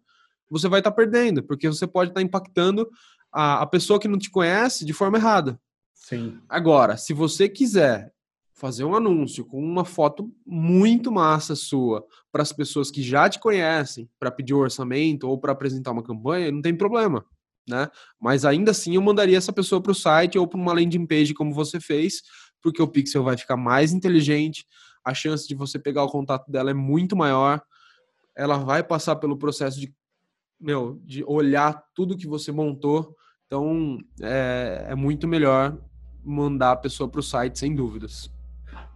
você vai estar tá perdendo, porque você pode estar tá impactando a, a pessoa que não te conhece de forma errada. Sim. Agora, se você quiser fazer um anúncio com uma foto muito massa sua para as pessoas que já te conhecem, para pedir um orçamento ou para apresentar uma campanha, não tem problema, né? Mas ainda assim eu mandaria essa pessoa para o site ou para uma landing page como você fez, porque o pixel vai ficar mais inteligente, a chance de você pegar o contato dela é muito maior, ela vai passar pelo processo de, meu, de olhar tudo que você montou, então é, é muito melhor mandar a pessoa para o site sem dúvidas.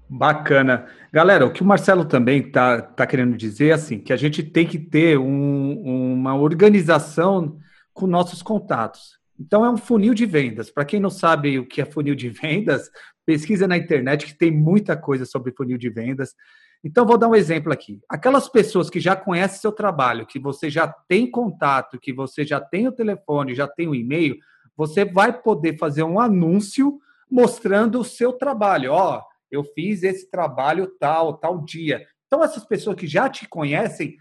Bacana. Galera, o que o Marcelo também está tá querendo dizer é assim, que a gente tem que ter um, uma organização com nossos contatos. Então, é um funil de vendas. Para quem não sabe o que é funil de vendas, pesquisa na internet que tem muita coisa sobre funil de vendas. Então, vou dar um exemplo aqui. Aquelas pessoas que já conhecem seu trabalho, que você já tem contato, que você já tem o telefone, já tem o e-mail, você vai poder fazer um anúncio mostrando o seu trabalho. Ó, oh, eu fiz esse trabalho tal, tal dia. Então, essas pessoas que já te conhecem,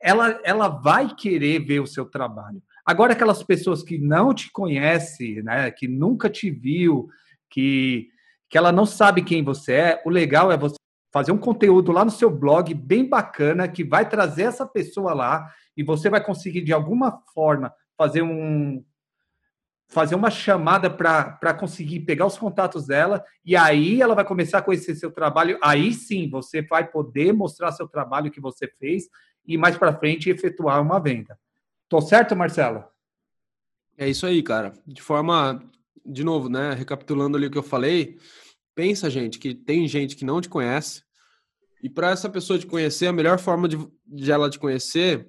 ela, ela vai querer ver o seu trabalho. Agora, aquelas pessoas que não te conhecem, né, que nunca te viu, que, que ela não sabe quem você é, o legal é você fazer um conteúdo lá no seu blog bem bacana que vai trazer essa pessoa lá e você vai conseguir, de alguma forma, fazer um, fazer uma chamada para conseguir pegar os contatos dela e aí ela vai começar a conhecer seu trabalho. Aí sim você vai poder mostrar seu trabalho que você fez e mais para frente efetuar uma venda. Tô certo, Marcelo? É isso aí, cara. De forma, de novo, né? Recapitulando ali o que eu falei, pensa, gente, que tem gente que não te conhece e para essa pessoa te conhecer, a melhor forma de, de ela te conhecer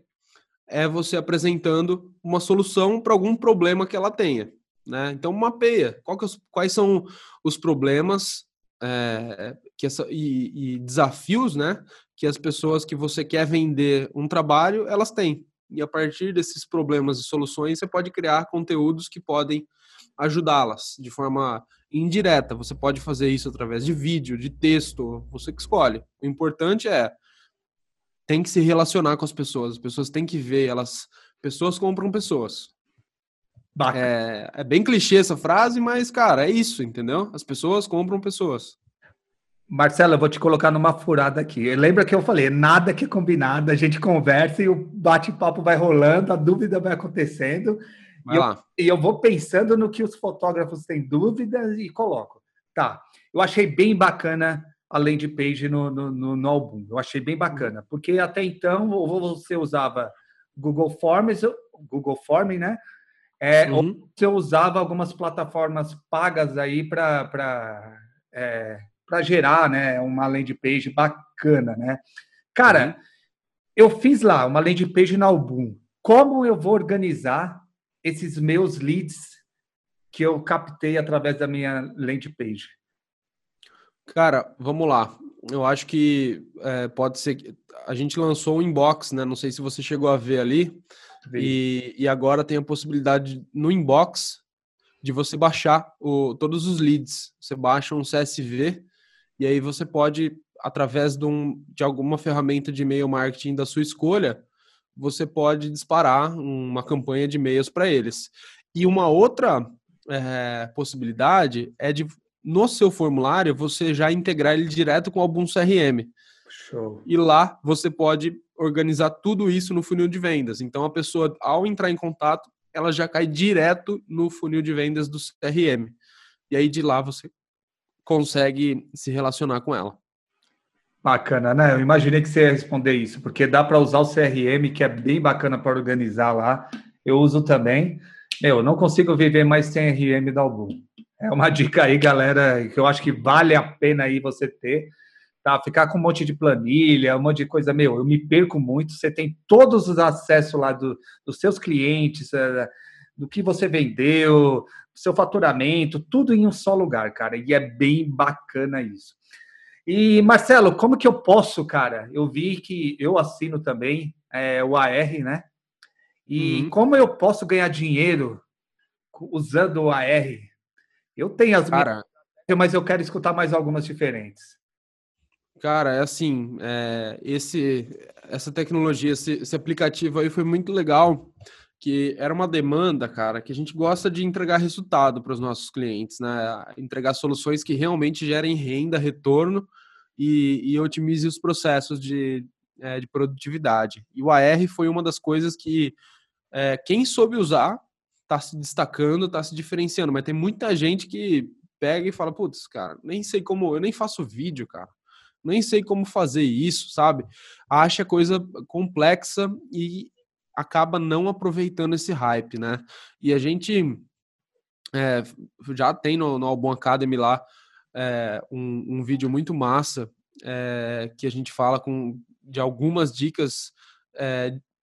é você apresentando uma solução para algum problema que ela tenha. Né? Então, mapeia é quais são os problemas é, que essa, e, e, desafios né, que as pessoas que você quer vender um trabalho, elas têm. E a partir desses problemas e soluções, você pode criar conteúdos que podem ajudá-las de forma indireta. Você pode fazer isso através de vídeo, de texto, você que escolhe. O importante é tem que se relacionar com as pessoas. As pessoas têm que ver, elas pessoas compram pessoas. É, é, bem clichê essa frase, mas cara, é isso, entendeu? As pessoas compram pessoas. Marcelo, eu vou te colocar numa furada aqui. Lembra que eu falei, nada que é combinado, a gente conversa e o bate-papo vai rolando, a dúvida vai acontecendo. e eu, e eu vou pensando no que os fotógrafos têm dúvidas e coloco. Tá, eu achei bem bacana a landing page no, no, no, no álbum. Eu achei bem bacana, porque até então você usava Google Forms, Google Form, né? É, uhum. Ou você usava algumas plataformas pagas aí para é, para gerar, né, uma landing page bacana, né? Cara, uhum. eu fiz lá uma landing page na Album. Como eu vou organizar esses meus leads que eu captei através da minha landing page? Cara, vamos lá. Eu acho que é, pode ser que a gente lançou um inbox, né? Não sei se você chegou a ver ali. E, e, agora tem a possibilidade no inbox de você baixar o, todos os leads. Você baixa um CSV e aí você pode, através de, um, de alguma ferramenta de e-mail marketing da sua escolha, você pode disparar uma campanha de e-mails para eles. E uma outra é, possibilidade é de, no seu formulário, você já integrar ele direto com algum CRM. Show. E lá você pode organizar tudo isso no funil de vendas. Então a pessoa, ao entrar em contato, ela já cai direto no funil de vendas do CRM. E aí de lá você consegue se relacionar com ela. Bacana, né? Eu imaginei que você ia responder isso, porque dá para usar o CRM, que é bem bacana para organizar lá. Eu uso também. Eu não consigo viver mais sem CRM da Album. É uma dica aí, galera, que eu acho que vale a pena aí você ter. Tá? Ficar com um monte de planilha, um monte de coisa. Meu, eu me perco muito. Você tem todos os acessos lá do, dos seus clientes, eh, do que você vendeu, seu faturamento, tudo em um só lugar, cara. E é bem bacana isso. E, Marcelo, como que eu posso, cara? Eu vi que eu assino também é, o AR, né? E uhum. como eu posso ganhar dinheiro usando o AR? Eu tenho as cara, minhas, mas eu quero escutar mais algumas diferentes. Cara, é assim, é, esse, essa tecnologia, esse, esse aplicativo aí foi muito legal que era uma demanda, cara, que a gente gosta de entregar resultado para os nossos clientes, né? Entregar soluções que realmente gerem renda, retorno e, e otimize os processos de, é, de produtividade. E o AR foi uma das coisas que é, quem soube usar está se destacando, está se diferenciando, mas tem muita gente que pega e fala, putz, cara, nem sei como, eu nem faço vídeo, cara. Nem sei como fazer isso, sabe? Acha coisa complexa e acaba não aproveitando esse hype, né? E a gente é, já tem no, no Album Academy lá é, um, um, vídeo muito massa é, que a gente fala com, de algumas dicas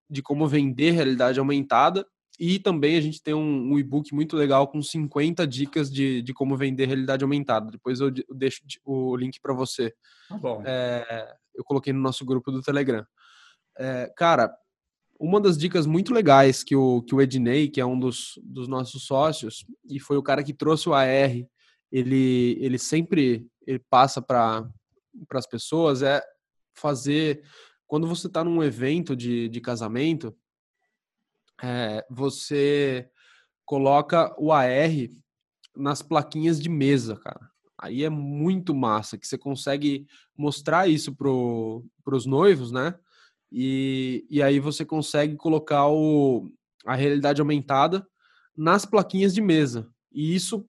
de como vender realidade aumentada e também a gente tem um, um e-book muito legal com 50 dicas de, de como vender realidade aumentada. Depois eu, deixo o link para você. Tá bom. eu coloquei no nosso grupo do Telegram. cara, uma das dicas muito legais que o, que o Ednei, que é um dos, dos nossos sócios, e foi o cara que trouxe o AR, ele, ele sempre ele passa para as pessoas é fazer. Quando você está num evento de, de casamento, é, você coloca o AR nas plaquinhas de mesa, cara. Aí é muito massa que você consegue mostrar isso para os noivos, né? E, e aí você consegue colocar o, a realidade aumentada nas plaquinhas de mesa. E isso,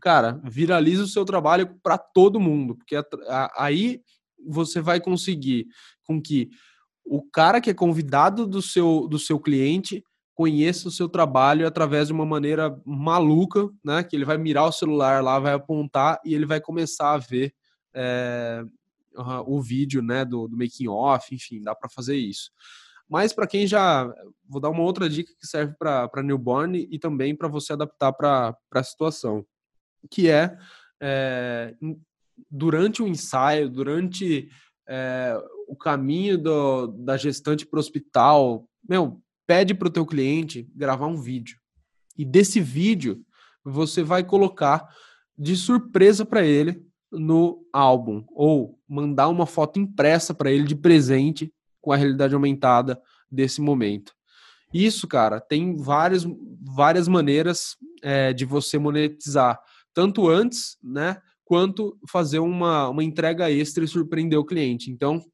cara, viraliza o seu trabalho para todo mundo, porque a, a, aí você vai conseguir com que o cara que é convidado do seu, do seu cliente conheça o seu trabalho através de uma maneira maluca, né? Que ele vai mirar o celular lá, vai apontar e ele vai começar a ver é, uh, o vídeo né, do, do making off, enfim, dá para fazer isso. Mas para quem já. Vou dar uma outra dica que serve para newborn e também para você adaptar para a situação. Que é, é, durante o ensaio, durante é, o caminho do, da gestante para o hospital, meu, pede para o teu cliente gravar um vídeo. E desse vídeo você vai colocar de surpresa para ele no álbum ou mandar uma foto impressa para ele de presente com a realidade aumentada desse momento. Isso, cara, tem várias, várias maneiras é, de você monetizar, tanto antes, né, quanto fazer uma, uma entrega extra e surpreender o cliente. Então,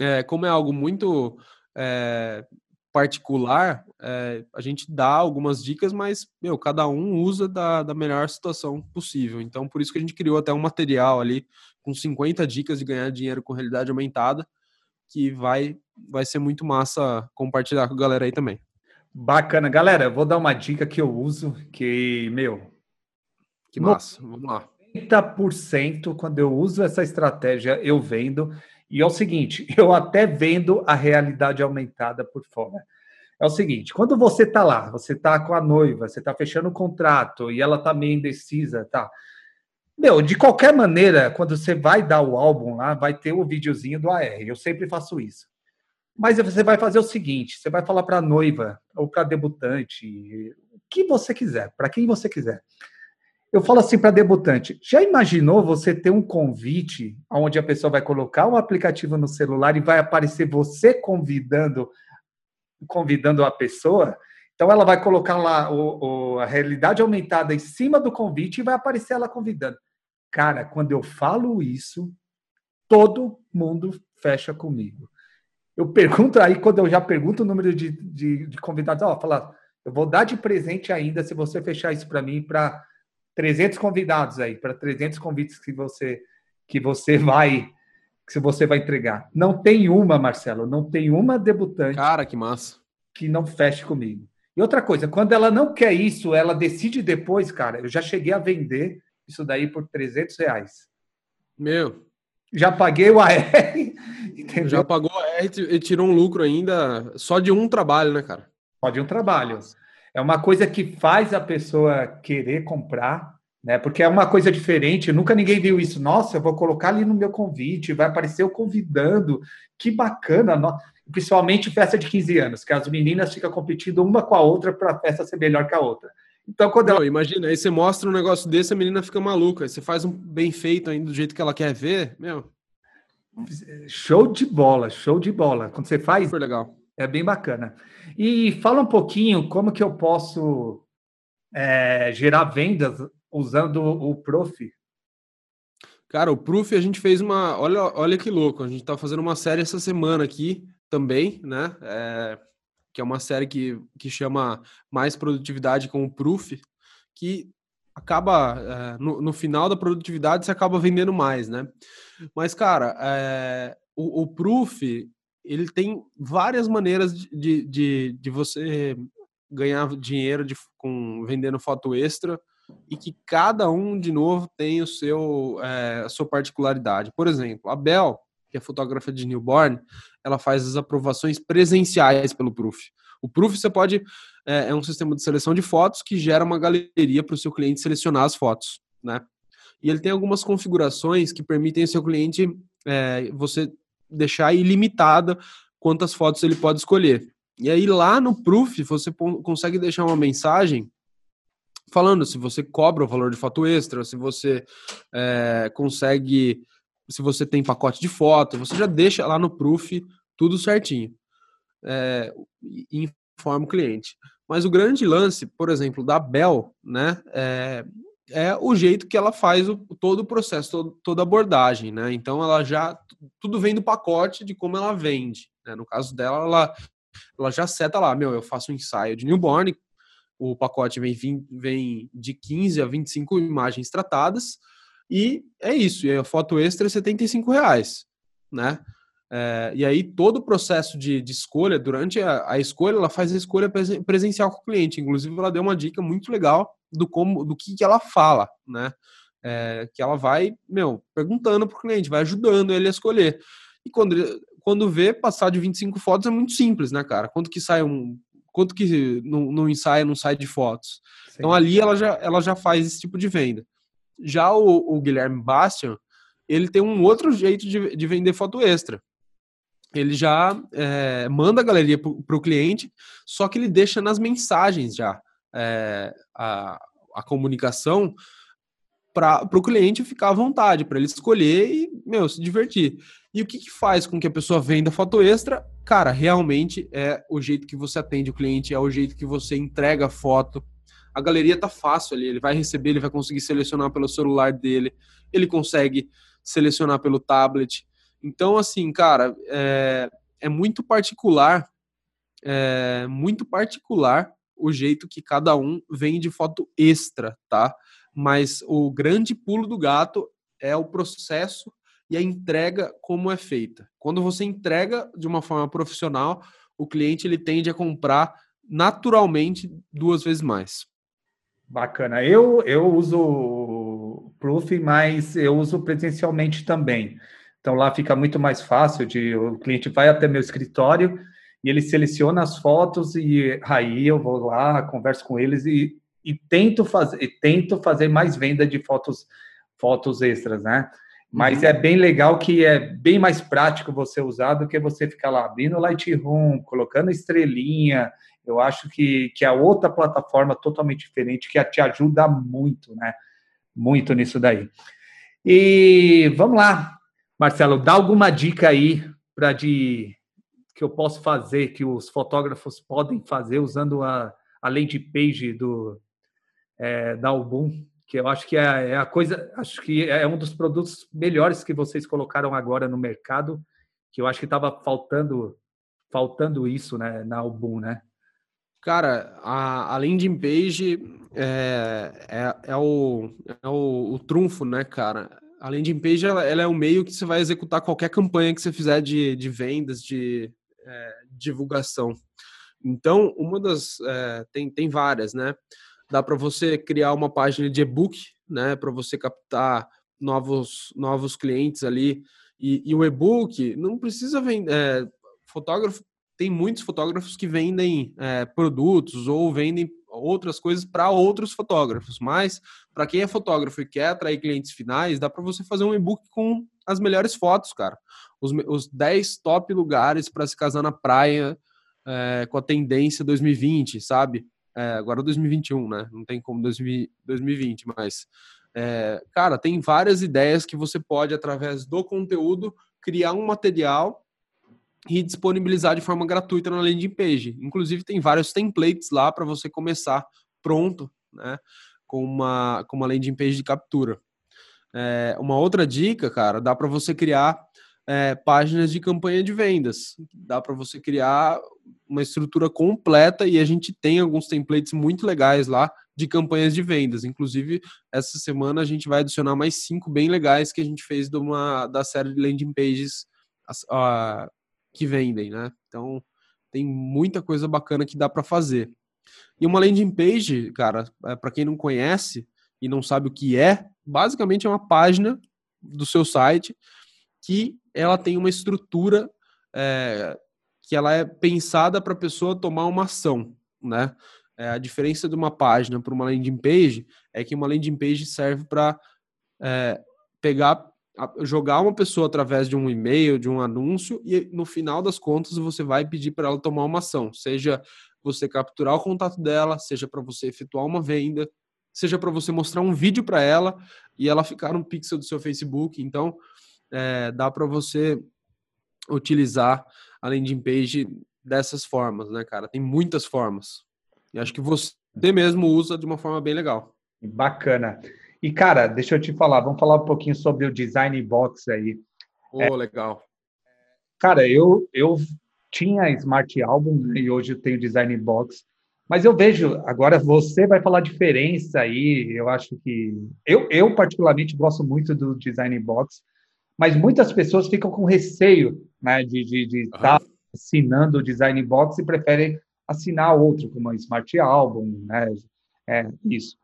é, como é algo muito é, particular, é, a gente dá algumas dicas, mas, meu, cada um usa da, da melhor situação possível. Então, por isso que a gente criou até um material ali com 50 dicas de ganhar dinheiro com realidade aumentada, que vai, vai ser muito massa compartilhar com a galera aí também. Bacana. Galera, vou dar uma dica que eu uso, que, meu... Que massa, vamos lá. 30% quando eu uso essa estratégia, eu vendo e é o seguinte, eu até vendo a realidade aumentada por fora. É o seguinte, quando você tá lá, você tá com a noiva, você tá fechando o contrato e ela tá meio indecisa, tá? Meu, de qualquer maneira, quando você vai dar o álbum lá, vai ter o videozinho do AR. Eu sempre faço isso. Mas você vai fazer o seguinte: você vai falar para a noiva ou para debutante, o que você quiser, para quem você quiser. Eu falo assim para debutante: já imaginou você ter um convite onde a pessoa vai colocar o um aplicativo no celular e vai aparecer você convidando convidando a pessoa? Então ela vai colocar lá o, o, a realidade aumentada em cima do convite e vai aparecer ela convidando. Cara, quando eu falo isso, todo mundo fecha comigo. Eu pergunto aí, quando eu já pergunto o número de, de, de convidados, ó, fala, eu vou dar de presente ainda se você fechar isso para mim para 300 convidados aí, para 300 convites que você que você vai que você vai entregar. Não tem uma, Marcelo, não tem uma debutante. Cara, que massa. Que não feche comigo. E outra coisa, quando ela não quer isso, ela decide depois, cara. Eu já cheguei a vender isso daí por 300 reais. Meu. Já paguei o AR. Entendeu? Já pagou o AR e tirou um lucro ainda só de um trabalho, né, cara? Só de um trabalho. É uma coisa que faz a pessoa querer comprar, né? Porque é uma coisa diferente. Nunca ninguém viu isso. Nossa, eu vou colocar ali no meu convite, vai aparecer eu convidando. Que bacana. Principalmente festa de 15 anos, que as meninas ficam competindo uma com a outra para a festa ser melhor que a outra. Então, quando ela... Não, imagina, aí você mostra um negócio desse, a menina fica maluca. Aí você faz um bem feito ainda do jeito que ela quer ver, meu. Show de bola, show de bola. Quando você faz. Super legal. É bem bacana. E fala um pouquinho como que eu posso é, gerar vendas usando o Prof. Cara, o Proof a gente fez uma. Olha, olha que louco, a gente tá fazendo uma série essa semana aqui também, né? É, que é uma série que, que chama Mais Produtividade com o Proof, que acaba, é, no, no, final da produtividade, você acaba vendendo mais, né? Mas, cara, é, o, o Proof, ele tem várias maneiras de, de, de você ganhar dinheiro de, com vendendo foto extra e que cada um, de novo, tem o seu, é, a sua particularidade. Por exemplo, a Bel, que é fotógrafa de newborn, ela faz as aprovações presenciais pelo Proof. O Proof você pode é, é um sistema de seleção de fotos que gera uma galeria para o seu cliente selecionar as fotos, né? E ele tem algumas configurações que permitem ao seu cliente é, você deixar ilimitada quantas fotos ele pode escolher. E aí lá no Proof você consegue deixar uma mensagem falando se você cobra o valor de foto extra, se você é, consegue, se você tem pacote de foto, você já deixa lá no Proof tudo certinho. É, e informa o cliente. Mas o grande lance, por exemplo, da Bell, né, é, é o jeito que ela faz o, todo o processo, todo, toda a abordagem, né? Então ela já tudo vem do pacote de como ela vende. Né? No caso dela, ela, ela já seta lá, meu, eu faço um ensaio de newborn, o pacote vem, vem de 15 a 25 imagens tratadas, e é isso. E a foto extra é 75 reais, né? É, e aí todo o processo de, de escolha, durante a, a, escolha, ela faz a escolha presencial com o cliente. Inclusive, ela deu uma dica muito legal do como, do que, que ela fala, né? É, que ela vai, meu, perguntando para o cliente, vai ajudando ele a escolher. E quando, quando vê, passar de 25 fotos é muito simples, né, cara? Quanto que sai um. Quanto que no, no ensaio não sai de fotos? Sim. Então ali ela já, ela já faz esse tipo de venda. Já o, o Guilherme Bastian, ele tem um outro jeito de, de vender foto extra ele já é, manda a galeria para o cliente, só que ele deixa nas mensagens já é, a, a comunicação para o cliente ficar à vontade, para ele escolher e, meu, se divertir. E o que, que, faz com que a pessoa venda foto extra? Cara, realmente é o jeito que você atende o cliente, é o jeito que você entrega a foto. A galeria tá fácil ali, ele vai receber, ele vai conseguir selecionar pelo celular dele, ele consegue selecionar pelo tablet, então, assim, cara, é, é muito particular é muito particular o jeito que cada um vende foto extra, tá? Mas o grande pulo do gato é o processo e a entrega como é feita. Quando você entrega de uma forma profissional, o cliente ele tende a comprar naturalmente duas vezes mais. Bacana. Eu, eu uso Proof, mas eu uso presencialmente também. Então lá fica muito mais fácil de o cliente vai até meu escritório e ele seleciona as fotos e aí eu vou lá, converso com eles e, e tento fazer e tento fazer mais venda de fotos fotos extras, né? Mas uhum. é bem legal que é bem mais prático você usar do que você ficar lá abrindo o Lightroom, colocando estrelinha. Eu acho que, que é outra plataforma totalmente diferente que te ajuda muito, né? Muito nisso daí. E vamos lá, Marcelo, dá alguma dica aí para de que eu posso fazer, que os fotógrafos podem fazer usando a, a landing page do, é, da Album, que eu acho que é, é, a coisa, acho que é um dos produtos melhores que vocês colocaram agora no mercado, que eu acho que estava faltando faltando isso né, na Album, né? Cara, a, a landing page é, é, é, o, é o, o trunfo, né, cara? A landing page ela, ela, é um meio que você vai executar qualquer campanha que você fizer de, de vendas, de é, divulgação. Então, uma das. É, tem, tem várias, né? Dá para você criar uma página de e-book, né? Para você captar novos, novos clientes ali. E, e o e-book não precisa vender. É, fotógrafo tem muitos fotógrafos que vendem é, produtos ou vendem outras coisas para outros fotógrafos, mas para quem é fotógrafo e quer atrair clientes finais, dá para você fazer um e-book com as melhores fotos, cara. Os, os 10 top lugares para se casar na praia é, com a tendência 2020, sabe? É, agora 2021, né? Não tem como 2020, mas. É, cara, tem várias ideias que você pode, através do conteúdo, criar um material e disponibilizar de forma gratuita na landing page. Inclusive, tem vários templates lá para você começar pronto, né? Com uma, com uma landing page de captura. É, uma outra dica, cara, dá para você criar é, páginas de campanha de vendas. Dá para você criar uma estrutura completa e a gente tem alguns templates muito legais lá de campanhas de vendas. Inclusive, essa semana a gente vai adicionar mais cinco bem legais que a gente fez de uma, da série de landing pages que vendem, né? Então, tem muita coisa bacana que dá para fazer. E uma landing page, cara, é, para quem não conhece e não sabe o que é, basicamente é uma página do seu site que ela tem uma estrutura é, que ela é pensada para a pessoa tomar uma ação, né? É, a diferença de uma página para uma landing page é que uma landing page serve para é, pegar jogar uma pessoa através de um e-mail, de um anúncio, e no final das contas você vai pedir para ela tomar uma ação, seja você capturar o contato dela, seja para você efetuar uma venda, seja para você mostrar um vídeo para ela e ela ficar no pixel do seu Facebook. Então, é, dá para você utilizar a landing page dessas formas, né, cara? Tem muitas formas. E acho que você mesmo usa de uma forma bem legal. Bacana. E, cara, deixa eu te falar, vamos falar um pouquinho sobre o design box aí. Oh, é, legal. Cara, eu, eu tinha Smart Album né, e hoje eu tenho design box. Mas eu vejo, agora você vai falar a diferença aí, eu acho que. Eu, eu, particularmente, gosto muito do design box, mas muitas pessoas ficam com receio né, de estar de, de uhum. tá assinando o design box e preferem assinar outro, como a Smart Album, né? É, isso.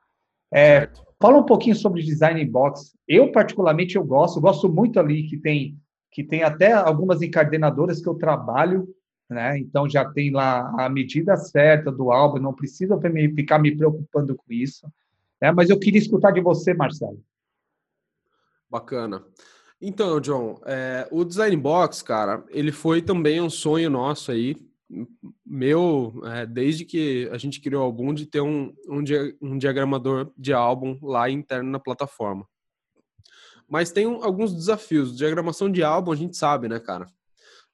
É, fala um pouquinho sobre design box. Eu particularmente eu gosto, gosto muito ali que tem que tem até algumas encadenadoras que eu trabalho, né? Então já tem lá a medida certa do álbum, não precisa ficar me preocupando com isso. Né? Mas eu queria escutar de você, Marcelo. Bacana. Então, John, é, o Design Box, cara, ele foi também um sonho nosso aí, meu, é, desde que a gente criou o álbum, de ter um, um, um, diagramador de álbum lá interno na plataforma. Mas tem um, alguns desafios. Diagramação de álbum, a gente sabe, né, cara?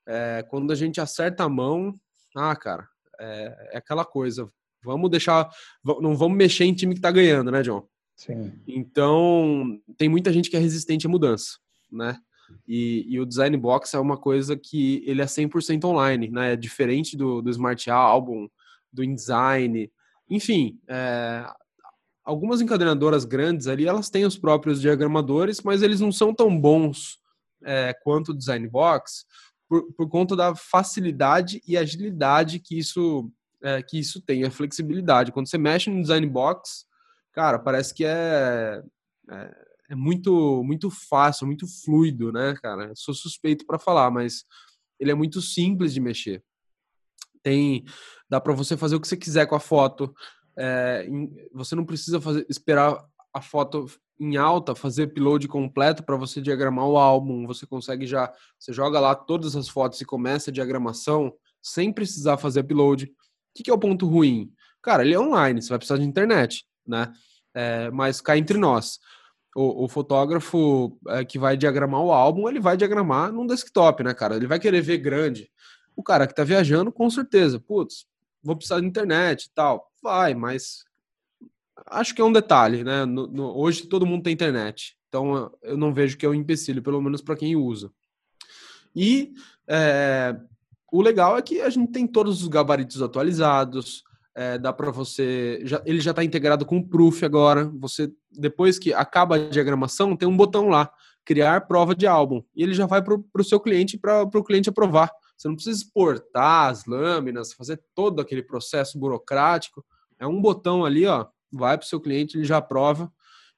É, quando a gente acerta a mão, ah, cara, é, é, aquela coisa. Vamos deixar. Não vamos mexer em time que tá ganhando, né, John? Sim. Então, tem muita gente que é resistente à mudança, né? E, e, o Design Box é uma coisa que ele é 100% online, né? É diferente do, do Smart Album, do InDesign, enfim, é, algumas encadernadoras grandes ali, elas têm os próprios diagramadores, mas eles não são tão bons é, quanto o Design Box por, por, conta da facilidade e agilidade que isso, é, que isso tem, a flexibilidade. Quando você mexe no Design Box, cara, parece que é, é, muito, muito fácil, muito fluido, né, cara? Eu sou suspeito para falar, mas ele é muito simples de mexer. Tem, dá para você fazer o que você quiser com a foto. É, você não precisa fazer, esperar a foto em alta, fazer upload completo para você diagramar o álbum. Você consegue já, você joga lá todas as fotos e começa a diagramação sem precisar fazer upload. O que, que é o ponto ruim? Cara, ele é online, você vai precisar de internet, né? É, mas cá entre nós, o, o fotógrafo é, que vai diagramar o álbum, ele vai diagramar num desktop, né, cara? Ele vai querer ver grande. O cara que tá viajando, com certeza, putz, vou precisar de internet e tal. Vai, mas acho que é um detalhe, né? No, no, hoje todo mundo tem internet, então eu não vejo que é um empecilho, pelo menos para quem usa. E é, o legal é que a gente tem todos os gabaritos atualizados, é, dá para você. Já, ele já está integrado com o Proof agora. Você, depois que acaba a diagramação, tem um botão lá, criar prova de álbum. E ele já vai para o seu cliente para o cliente aprovar. Você não precisa exportar as lâminas, fazer todo aquele processo burocrático. É um botão ali, ó, vai para o seu cliente, ele já aprova.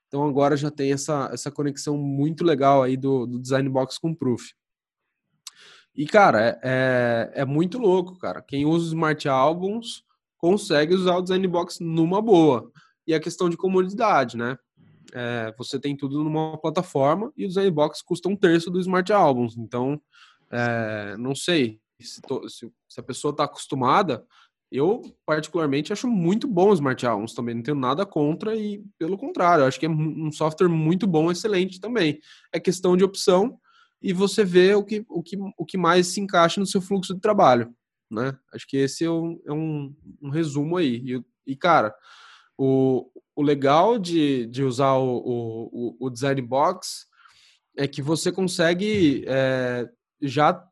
Então agora já tem essa, essa conexão muito legal aí do, do Design Box com Proof. E, cara, é, é, é muito louco, cara. Quem usa Smart Albums consegue usar o Design Box numa boa. E a questão de comodidade, né? É, você tem tudo numa plataforma e o Design Box custa um terço do Smart Albums. Então, é, não sei se, to, se, se a pessoa está acostumada. Eu, particularmente, acho muito bom o Smart Albums também. Não tenho nada contra e, pelo contrário, acho que é um software muito bom, excelente também. É questão de opção e você vê o que, o que, o que mais se encaixa no seu fluxo de trabalho. Né? Acho que esse é um, é um, um resumo aí. E, e, cara, o, o legal de, de usar o, o, o Design Box é que você consegue é, já,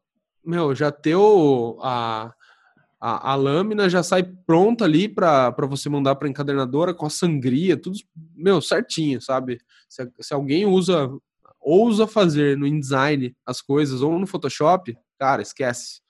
meu, já ter o, a, a, a, lâmina já sai pronta ali para você mandar para encadernadora com a sangria, tudo, meu, certinho, sabe? Se, se alguém usa, ousa fazer no InDesign as coisas ou no Photoshop, cara, esquece.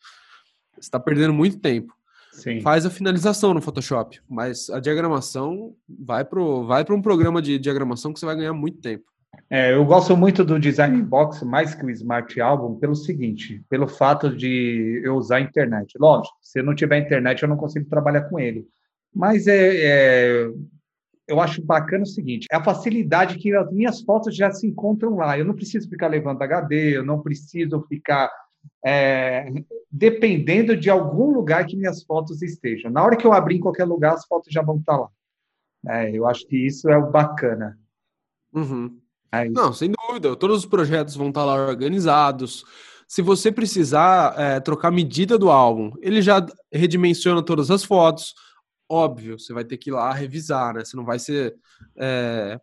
Você está perdendo muito tempo. Sim. Faz a finalização no Photoshop, mas a diagramação vai para vai um programa de diagramação que você vai ganhar muito tempo. É, eu gosto muito do Design Box mais que o Smart Album pelo seguinte, pelo fato de eu usar a internet. Lógico, se eu não tiver internet, eu não consigo trabalhar com ele. Mas é, é, eu acho bacana o seguinte, é a facilidade que as minhas fotos já se encontram lá. Eu não preciso ficar levando HD, eu não preciso ficar é, dependendo de algum lugar que minhas fotos estejam. Na hora que eu abrir em qualquer lugar, as fotos já vão estar lá. É, eu acho que isso é o bacana. Uhum. É Não, sem dúvida. Todos os projetos vão estar lá organizados. Se você precisar é, trocar medida do álbum, ele já redimensiona todas as fotos. Óbvio, você vai ter que ir lá revisar, né? Você não vai ser é,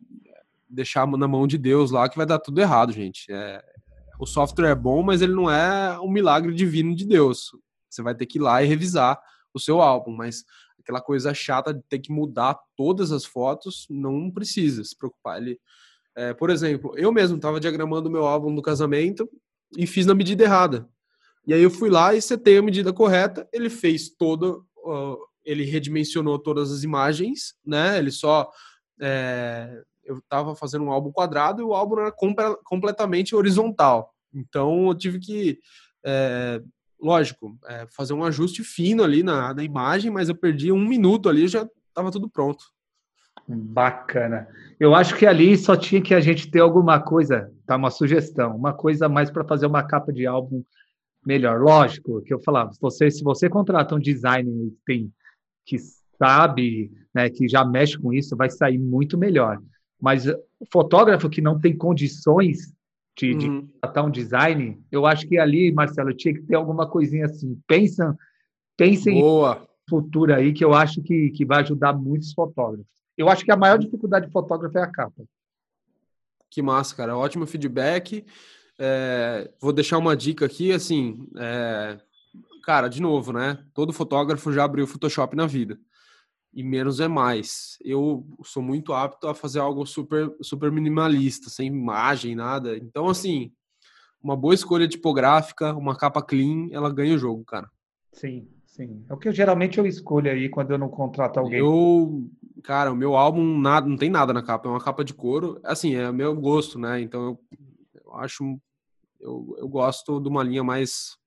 deixar na mão de Deus lá que vai dar tudo errado, gente. É, o software é bom, mas ele não é um milagre divino de Deus. Você vai ter que ir lá e revisar o seu álbum, mas aquela coisa chata de ter que mudar todas as fotos, não precisa se preocupar. Ele é, por exemplo, eu mesmo estava diagramando o meu álbum do casamento e fiz na medida errada. E aí eu fui lá e setei a medida correta, ele fez todo, uh, ele redimensionou todas as imagens, né? Ele só é, eu estava fazendo um álbum quadrado e o álbum era completamente horizontal. Então eu tive que, é, lógico, é, fazer um ajuste fino ali na, na imagem, mas eu perdi um minuto ali e já estava tudo pronto. Bacana. Eu acho que ali só tinha que a gente ter alguma coisa, tá? Uma sugestão, uma coisa mais para fazer uma capa de álbum melhor. Lógico, que eu falava, você, se você contrata um designer tem, que sabe, né, que já mexe com isso, vai sair muito melhor. Mas o fotógrafo que não tem condições de, uhum. de contratar um design, eu acho que ali, Marcelo, tinha que ter alguma coisinha assim. Pensa, pensem Boa. em futuro aí, que eu acho que, que vai ajudar muitos fotógrafos. Eu acho que a maior dificuldade de fotógrafo é a capa. Que massa, cara. Ótimo feedback. é, vou deixar uma dica aqui, assim, é, cara, de novo, né? Todo fotógrafo já abriu Photoshop na vida. E menos é mais. Eu sou muito apto a fazer algo super, super minimalista, sem imagem, nada. Então, assim, uma boa escolha tipográfica, uma capa clean, ela ganha o jogo, cara. Sim, sim. É o que eu, geralmente eu escolho aí quando eu não contrato alguém. Eu, cara, o meu álbum nada, não tem nada na capa, é uma capa de couro. Assim, é meu gosto, né? Então eu, eu acho eu, eu gosto de uma linha mais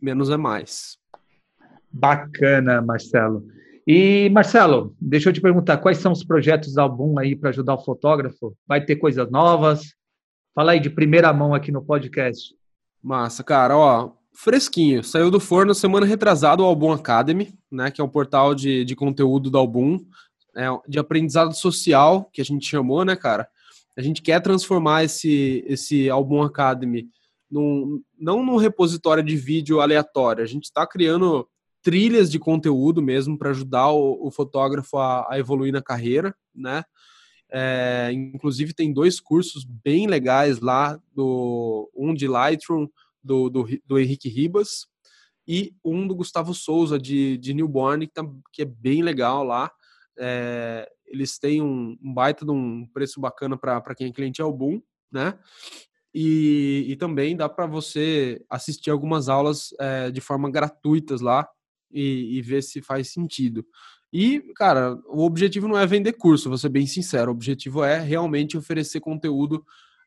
menos é mais. Bacana, Marcelo. E, Marcelo, deixa eu te perguntar, quais são os projetos da Album aí para ajudar o fotógrafo? Vai ter coisas novas? Fala aí de primeira mão aqui no podcast. Massa, cara, ó, fresquinho. Saiu do forno semana retrasada o Album Academy, né, que é um portal de, de conteúdo da Album, é, de aprendizado social, que a gente chamou, né, cara? A gente quer transformar esse, esse Album Academy num, não num repositório de vídeo aleatório. A gente está criando trilhas de conteúdo mesmo para ajudar o, o fotógrafo a, a, evoluir na carreira, né? É, inclusive tem dois cursos bem legais lá, do, um de Lightroom do, do, do Henrique Ribas e um do Gustavo Souza de, de Newborn, que, tá, que é bem legal lá. É, eles têm um, um, baita de um preço bacana para quem é cliente Album, né? E, e também dá para você assistir algumas aulas é, de forma gratuitas lá e, e, ver se faz sentido. E, cara, o objetivo não é vender curso, vou ser bem sincero. O objetivo é realmente oferecer conteúdo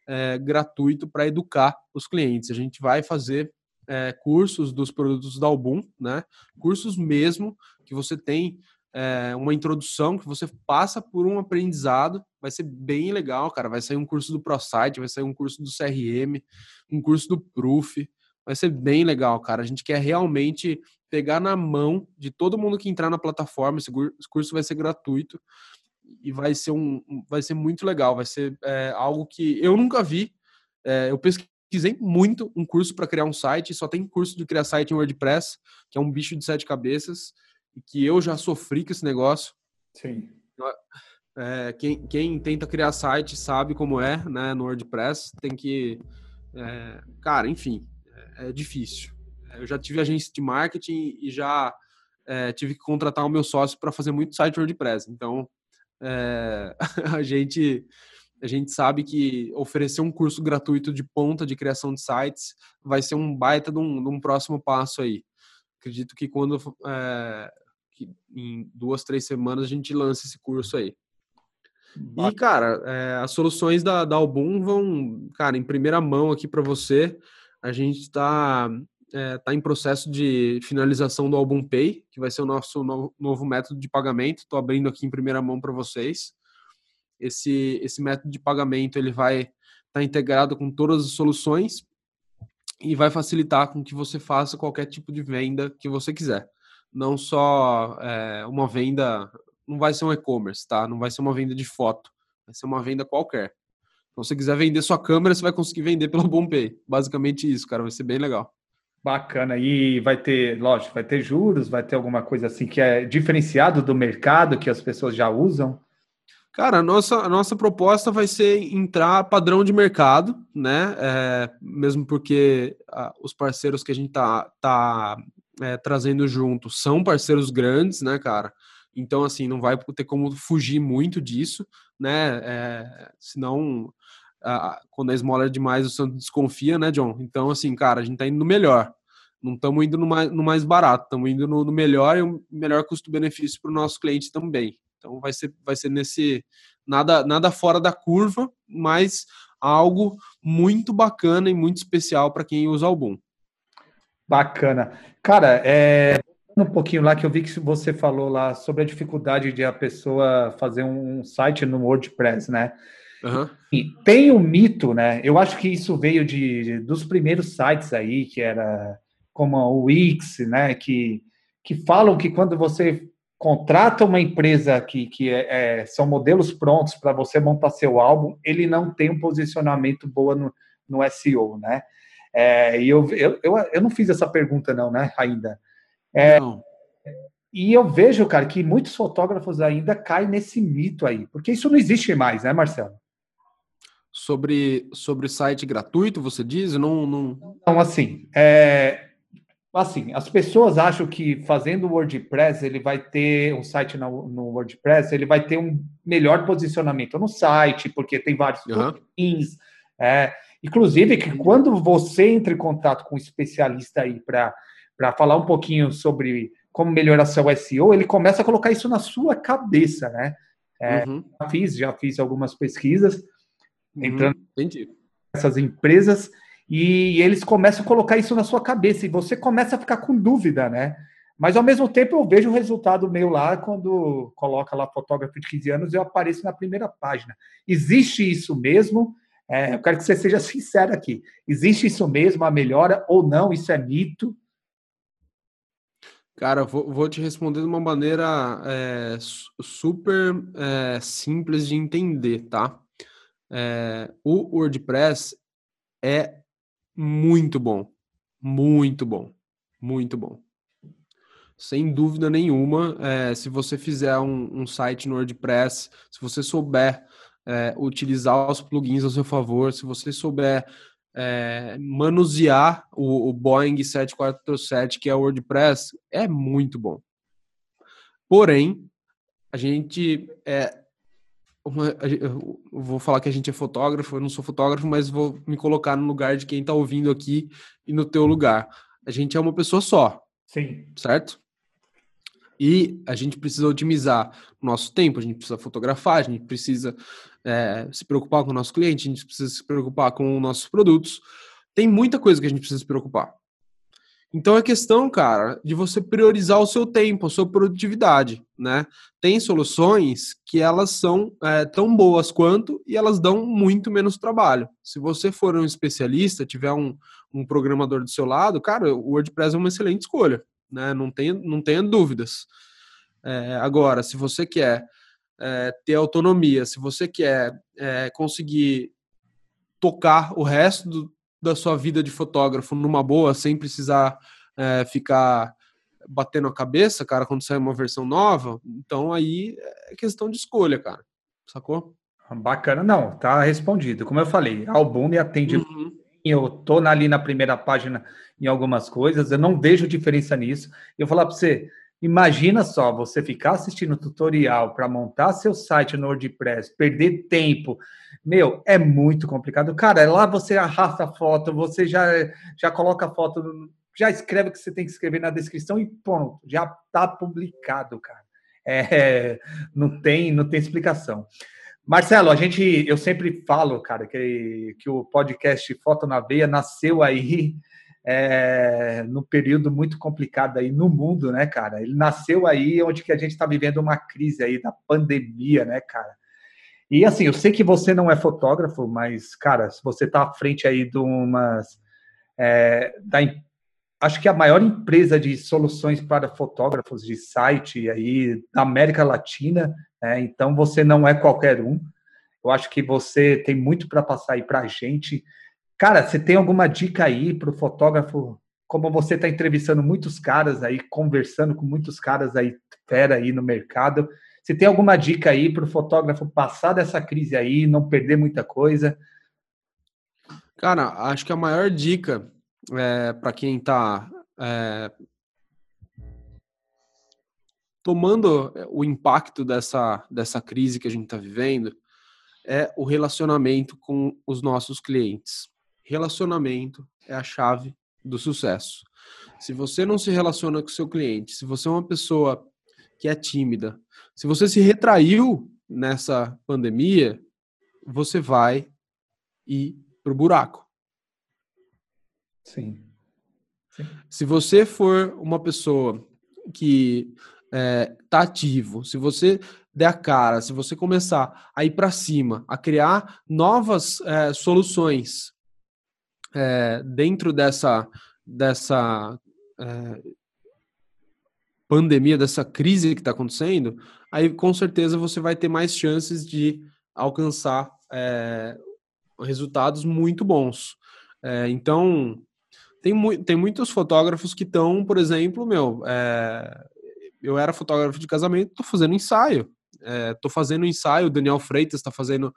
é, gratuito para educar os clientes. A gente vai fazer é, cursos dos produtos da Album, né? Cursos mesmo que você tem é, uma introdução, que você passa por um aprendizado, vai ser bem legal, cara. Vai sair um curso do ProSite, vai sair um curso do CRM, um curso do Proof, vai ser bem legal, cara. A gente quer realmente pegar na mão de todo mundo que entrar na plataforma. Esse curso vai ser gratuito e vai ser um, vai ser muito legal. Vai ser é, algo que eu nunca vi. É, eu pesquisei muito um curso para criar um site. Só tem curso de criar site em WordPress, que é um bicho de sete cabeças e que eu já sofri com esse negócio. Sim. É, quem, quem tenta criar site sabe como é, né? No WordPress tem que, é, cara, enfim, é, é, difícil. Eu já tive agência de marketing e já é, tive que contratar o meu sócio para fazer muito site WordPress. Então, é, a gente a gente sabe que oferecer um curso gratuito de ponta de criação de sites vai ser um baita de um, de um próximo passo aí. Acredito que quando é, que em duas, três semanas a gente lança esse curso aí. E, cara, é, as soluções da, da Album vão, cara, em primeira mão aqui para você. A gente está é, tá em processo de finalização do Album Pay, que vai ser o nosso novo, novo método de pagamento. Estou abrindo aqui em primeira mão para vocês. Esse, esse método de pagamento ele vai estar tá integrado com todas as soluções e vai facilitar com que você faça qualquer tipo de venda que você quiser não só é, uma venda, não vai ser um e-commerce, tá? Não vai ser uma venda de foto, vai ser uma venda qualquer. Então, se você quiser vender sua câmera, você vai conseguir vender pelo BomPay. Basicamente isso, cara, vai ser bem legal. Bacana. E vai ter, lógico, vai ter juros, vai ter alguma coisa assim que é diferenciado do mercado que as pessoas já usam? Cara, a nossa, a nossa proposta vai ser entrar padrão de mercado, né? É, mesmo porque ah, os parceiros que a gente tá, tá é, trazendo junto são parceiros grandes, né, cara? Então, assim, não vai ter como fugir muito disso, né? É, senão, quando a esmola é demais, o santo desconfia, né, John? Então, assim, cara, a gente tá indo no melhor. Não estamos indo no mais, no mais barato, estamos indo no, no, melhor e o melhor custo-benefício para o nosso cliente também. Então, vai ser, vai ser nesse. Nada, nada fora da curva, mas algo muito bacana e muito especial para quem usa o Album. Bacana. Cara, é, um pouquinho lá que eu vi que você falou lá sobre a dificuldade de a pessoa fazer um site no WordPress, né? Uhum. E tem o um mito, né? Eu acho que isso veio de, dos primeiros sites aí, que era como o Wix, né? Que, que falam que quando você contrata uma empresa que, que é, é, são modelos prontos para você montar seu álbum, ele não tem um posicionamento boa no, no SEO, né? É, e eu, eu, eu, eu, não fiz essa pergunta, não, né, ainda. É, não. E eu vejo, cara, que muitos fotógrafos ainda caem nesse mito aí, porque isso não existe mais, né, Marcelo? Sobre, sobre site gratuito, você diz? Não, não... Então, assim, é, assim, as pessoas acham que fazendo o WordPress, ele vai ter um site no, no, WordPress, ele vai ter um melhor posicionamento no site, porque tem vários uhum. plugins. É, inclusive, que quando você entra em contato com um especialista aí para falar um pouquinho sobre como melhorar seu SEO, ele começa a colocar isso na sua cabeça, né? É, uhum. já fiz, já fiz algumas pesquisas. Entrando Entendi. essas empresas e eles começam a colocar isso na sua cabeça e você começa a ficar com dúvida, né? Mas ao mesmo tempo eu vejo o resultado meu lá quando coloca lá fotógrafo de 15 anos eu apareço na primeira página. Existe isso mesmo? É, eu quero que você seja sincero aqui. Existe isso mesmo, a melhora ou não? Isso é mito? Cara, vou, vou te responder de uma maneira é, super é, simples de entender, tá? É, o WordPress é muito bom, muito bom, muito bom. Sem dúvida nenhuma, é, se você fizer um, um, site no WordPress, se você souber é, utilizar os plugins ao seu favor, se você souber é, manusear o, o, Boeing 747, que é o WordPress, é muito bom. Porém, a gente é. Uma, eu vou falar que a gente é fotógrafo, eu não sou fotógrafo, mas vou me colocar no lugar de quem está ouvindo aqui e no teu lugar. A gente é uma pessoa só. Sim. Certo? E a gente precisa otimizar o nosso tempo, a gente precisa fotografar, a gente precisa é, se preocupar com o nosso cliente, a gente precisa se preocupar com os nossos produtos. Tem muita coisa que a gente precisa se preocupar. Então é questão, cara, de você priorizar o seu tempo, a sua produtividade, né? Tem soluções que elas são é, tão boas quanto e elas dão muito menos trabalho. Se você for um especialista, tiver um, um programador do seu lado, cara, o WordPress é uma excelente escolha, né? Não tenha, não tenha dúvidas. É, agora, se você quer é, ter autonomia, se você quer é, conseguir tocar o resto do, da sua vida de fotógrafo numa boa, sem precisar é, ficar batendo a cabeça, cara, quando sair uma versão nova, então aí é questão de escolha, cara. Sacou? Bacana, não, tá respondido. Como eu falei, álbum me atende. Uhum. Eu tô ali na primeira página em algumas coisas, eu não vejo diferença nisso. Eu vou falar para você, Imagina só, você ficar assistindo tutorial para montar seu site no WordPress, perder tempo. Meu, é muito complicado. Cara, lá você arrasta a foto, você já, já coloca a foto, já escreve o que você tem que escrever na descrição e pronto, já está publicado, cara. É, não tem, não tem explicação. Marcelo, a gente, eu sempre falo, cara, que, que o podcast Foto na Veia nasceu aí é, no período muito complicado aí no mundo, né, cara? Ele nasceu aí onde que a gente está vivendo uma crise aí da pandemia, né, cara? E assim, eu sei que você não é fotógrafo, mas, cara, se você está à frente aí de umas. É, da, acho que a maior empresa de soluções para fotógrafos de site aí da América Latina, né? então você não é qualquer um. Eu acho que você tem muito para passar aí para a gente. Cara, você tem alguma dica aí para o fotógrafo? Como você está entrevistando muitos caras aí, conversando com muitos caras aí, fera aí no mercado, você tem alguma dica aí para o fotógrafo passar dessa crise aí, não perder muita coisa? Cara, acho que a maior dica é, para quem está é, tomando o impacto dessa, dessa crise que a gente está vivendo é o relacionamento com os nossos clientes relacionamento é a chave do sucesso. Se você não se relaciona com seu cliente, se você é uma pessoa que é tímida, se você se retraiu nessa pandemia, você vai ir pro buraco. Sim. Sim. Se você for uma pessoa que é, tá ativo, se você der a cara, se você começar a ir para cima, a criar novas é, soluções é, dentro dessa, dessa é, pandemia, dessa crise que está acontecendo, aí com certeza você vai ter mais chances de alcançar é, resultados muito bons. É, então, tem, mu tem muitos fotógrafos que estão, por exemplo, meu, é, eu era fotógrafo de casamento, estou fazendo ensaio. Estou é, fazendo ensaio, o Daniel Freitas está fazendo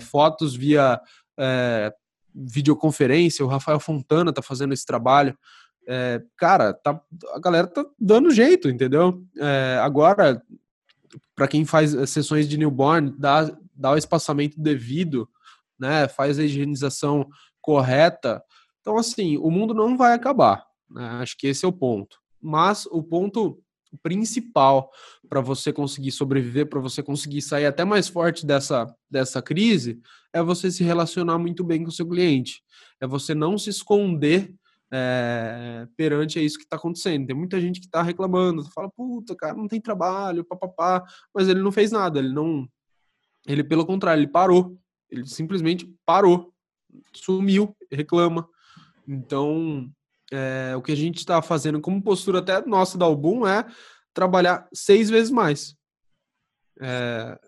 fotos via é, videoconferência. O Rafael Fontana tá fazendo esse trabalho. É, cara, tá, a galera tá dando jeito, entendeu? É, agora, para quem faz sessões de newborn, dá, dá o espaçamento devido, né? Faz a higienização correta. Então, assim, o mundo não vai acabar. Né? Acho que esse é o ponto. Mas o ponto principal para você conseguir sobreviver, para você conseguir sair até mais forte dessa, dessa crise, é você se relacionar muito bem com o seu cliente. É você não se esconder é, perante isso que está acontecendo. Tem muita gente que está reclamando, fala, puta, cara, não tem trabalho, papapá, mas ele não fez nada, ele não. Ele, pelo contrário, ele parou. Ele simplesmente parou, sumiu, reclama. Então, é, o que a gente está fazendo como postura até nossa da Album é trabalhar seis vezes mais. É,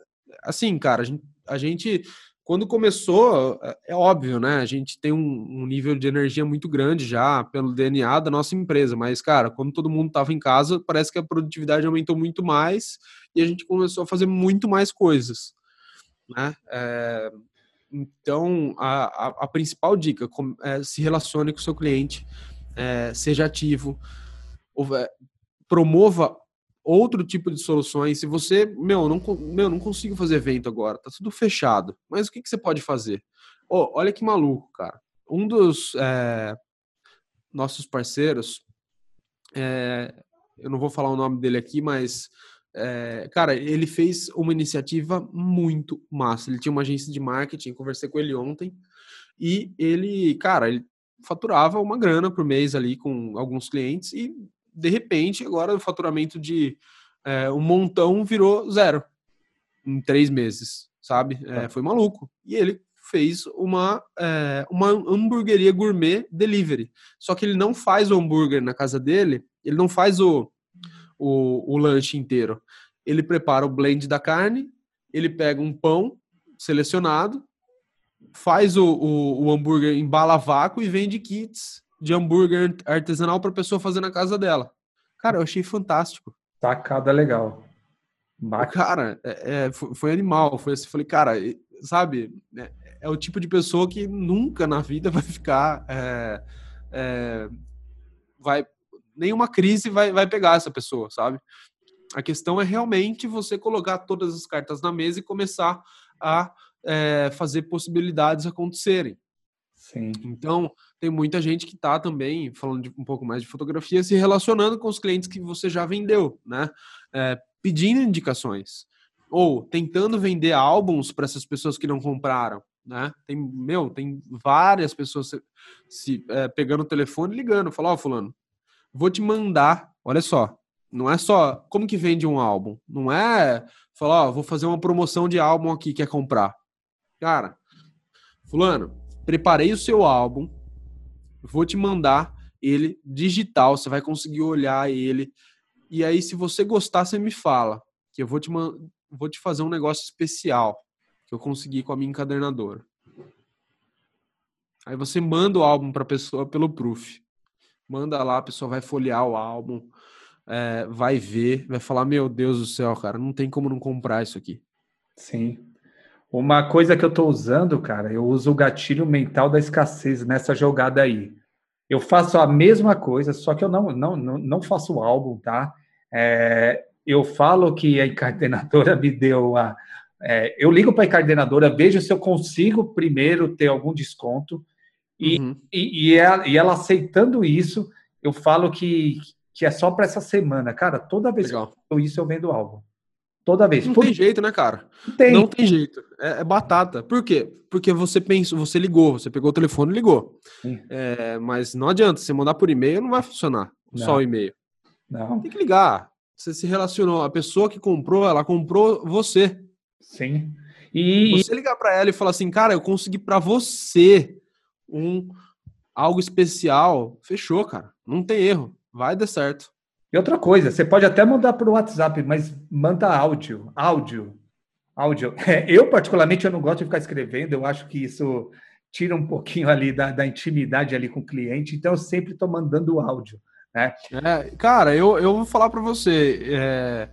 assim, cara, a gente, a gente, quando começou, é, é óbvio, né? A gente tem um, um, nível de energia muito grande já pelo DNA da nossa empresa, mas, cara, quando todo mundo estava em casa, parece que a produtividade aumentou muito mais e a gente começou a fazer muito mais coisas, né? É, então, a, a, a, principal dica é se relacione com o seu cliente, é, seja ativo, promova outro tipo de soluções. Se você, meu, não, meu, não consigo fazer evento agora, tá tudo fechado. Mas o que, que você pode fazer? Oh, olha que maluco, cara. Um dos é, nossos parceiros, é, eu não vou falar o nome dele aqui, mas é, cara, ele fez uma iniciativa muito massa. Ele tinha uma agência de marketing, conversei com ele ontem, e ele, cara, ele faturava uma grana por mês ali com alguns clientes e de repente agora o faturamento de é, um montão virou zero em três meses, sabe? É, foi maluco. E ele fez uma, é, uma hamburgueria gourmet delivery. Só que ele não faz o hambúrguer na casa dele, ele não faz o, o, o lanche inteiro. Ele prepara o blend da carne, ele pega um pão selecionado, faz o, o, o hambúrguer em bala vácuo e vende kits de hambúrguer artesanal para pessoa fazer na casa dela. Cara, eu achei fantástico. Sacada legal. Cara, é, é, foi, foi, animal. Foi assim, falei, cara, sabe, é, é, o tipo de pessoa que nunca na vida vai ficar. É, é, vai Nenhuma crise vai, vai pegar essa pessoa, sabe? A questão é realmente você colocar todas as cartas na mesa e começar a é, fazer possibilidades acontecerem. Sim. Então, tem muita gente que está também, falando de, um pouco mais de fotografia, se relacionando com os clientes que você já vendeu, né? É, pedindo indicações. Ou tentando vender álbuns para essas pessoas que não compraram, né? Tem, meu, tem várias pessoas se, se é, pegando o telefone e ligando, falando, ó, oh, fulano, vou te mandar, olha só, não é só como que vende um álbum, não é falar, ó, vou fazer uma promoção de álbum aqui, quer comprar. Cara, fulano, preparei o seu álbum, vou te mandar ele digital, você vai conseguir olhar ele. E aí, se você gostar, você me fala, que eu vou te, vou te fazer um negócio especial que eu consegui com a minha encadernadora. Aí você manda o álbum para a pessoa pelo proof. Manda lá, a pessoa vai folhear o álbum, é, vai ver, vai falar: Meu Deus do céu, cara, não tem como não comprar isso aqui. Sim. Uma coisa que eu estou usando, cara, eu uso o gatilho mental da escassez nessa jogada aí. Eu faço a mesma coisa, só que eu não, não, não, não faço o álbum, tá? É, eu falo que a encardenadora me deu a. É, eu ligo para a encardenadora, vejo se eu consigo primeiro ter algum desconto, e, uhum. e, e, ela, e, ela, aceitando isso, eu falo que, que é só para essa semana. Cara, toda vez Legal. que eu isso, eu vendo álbum. Toda vez. Não Por... tem jeito, né, cara? Tem. Não tem jeito. É, é, batata. Por quê? Porque você pensou, você ligou, você pegou o telefone e ligou. É, mas não adianta, você mandar por e-mail não vai funcionar. Não. Só o e-mail. Não. Tem que ligar. Você se relacionou. A pessoa que comprou, ela comprou você. Sim. E você ligar para ela e falar assim, cara, eu consegui para você um algo especial. Fechou, cara. Não tem erro. Vai dar certo. E outra coisa, você pode até mandar para o WhatsApp, mas manda áudio, áudio, áudio. É, eu, particularmente, eu não gosto de ficar escrevendo, eu acho que isso tira um pouquinho ali da, da intimidade ali com o cliente, então eu sempre estou mandando áudio. Né? É, cara, eu, eu vou falar para você, é,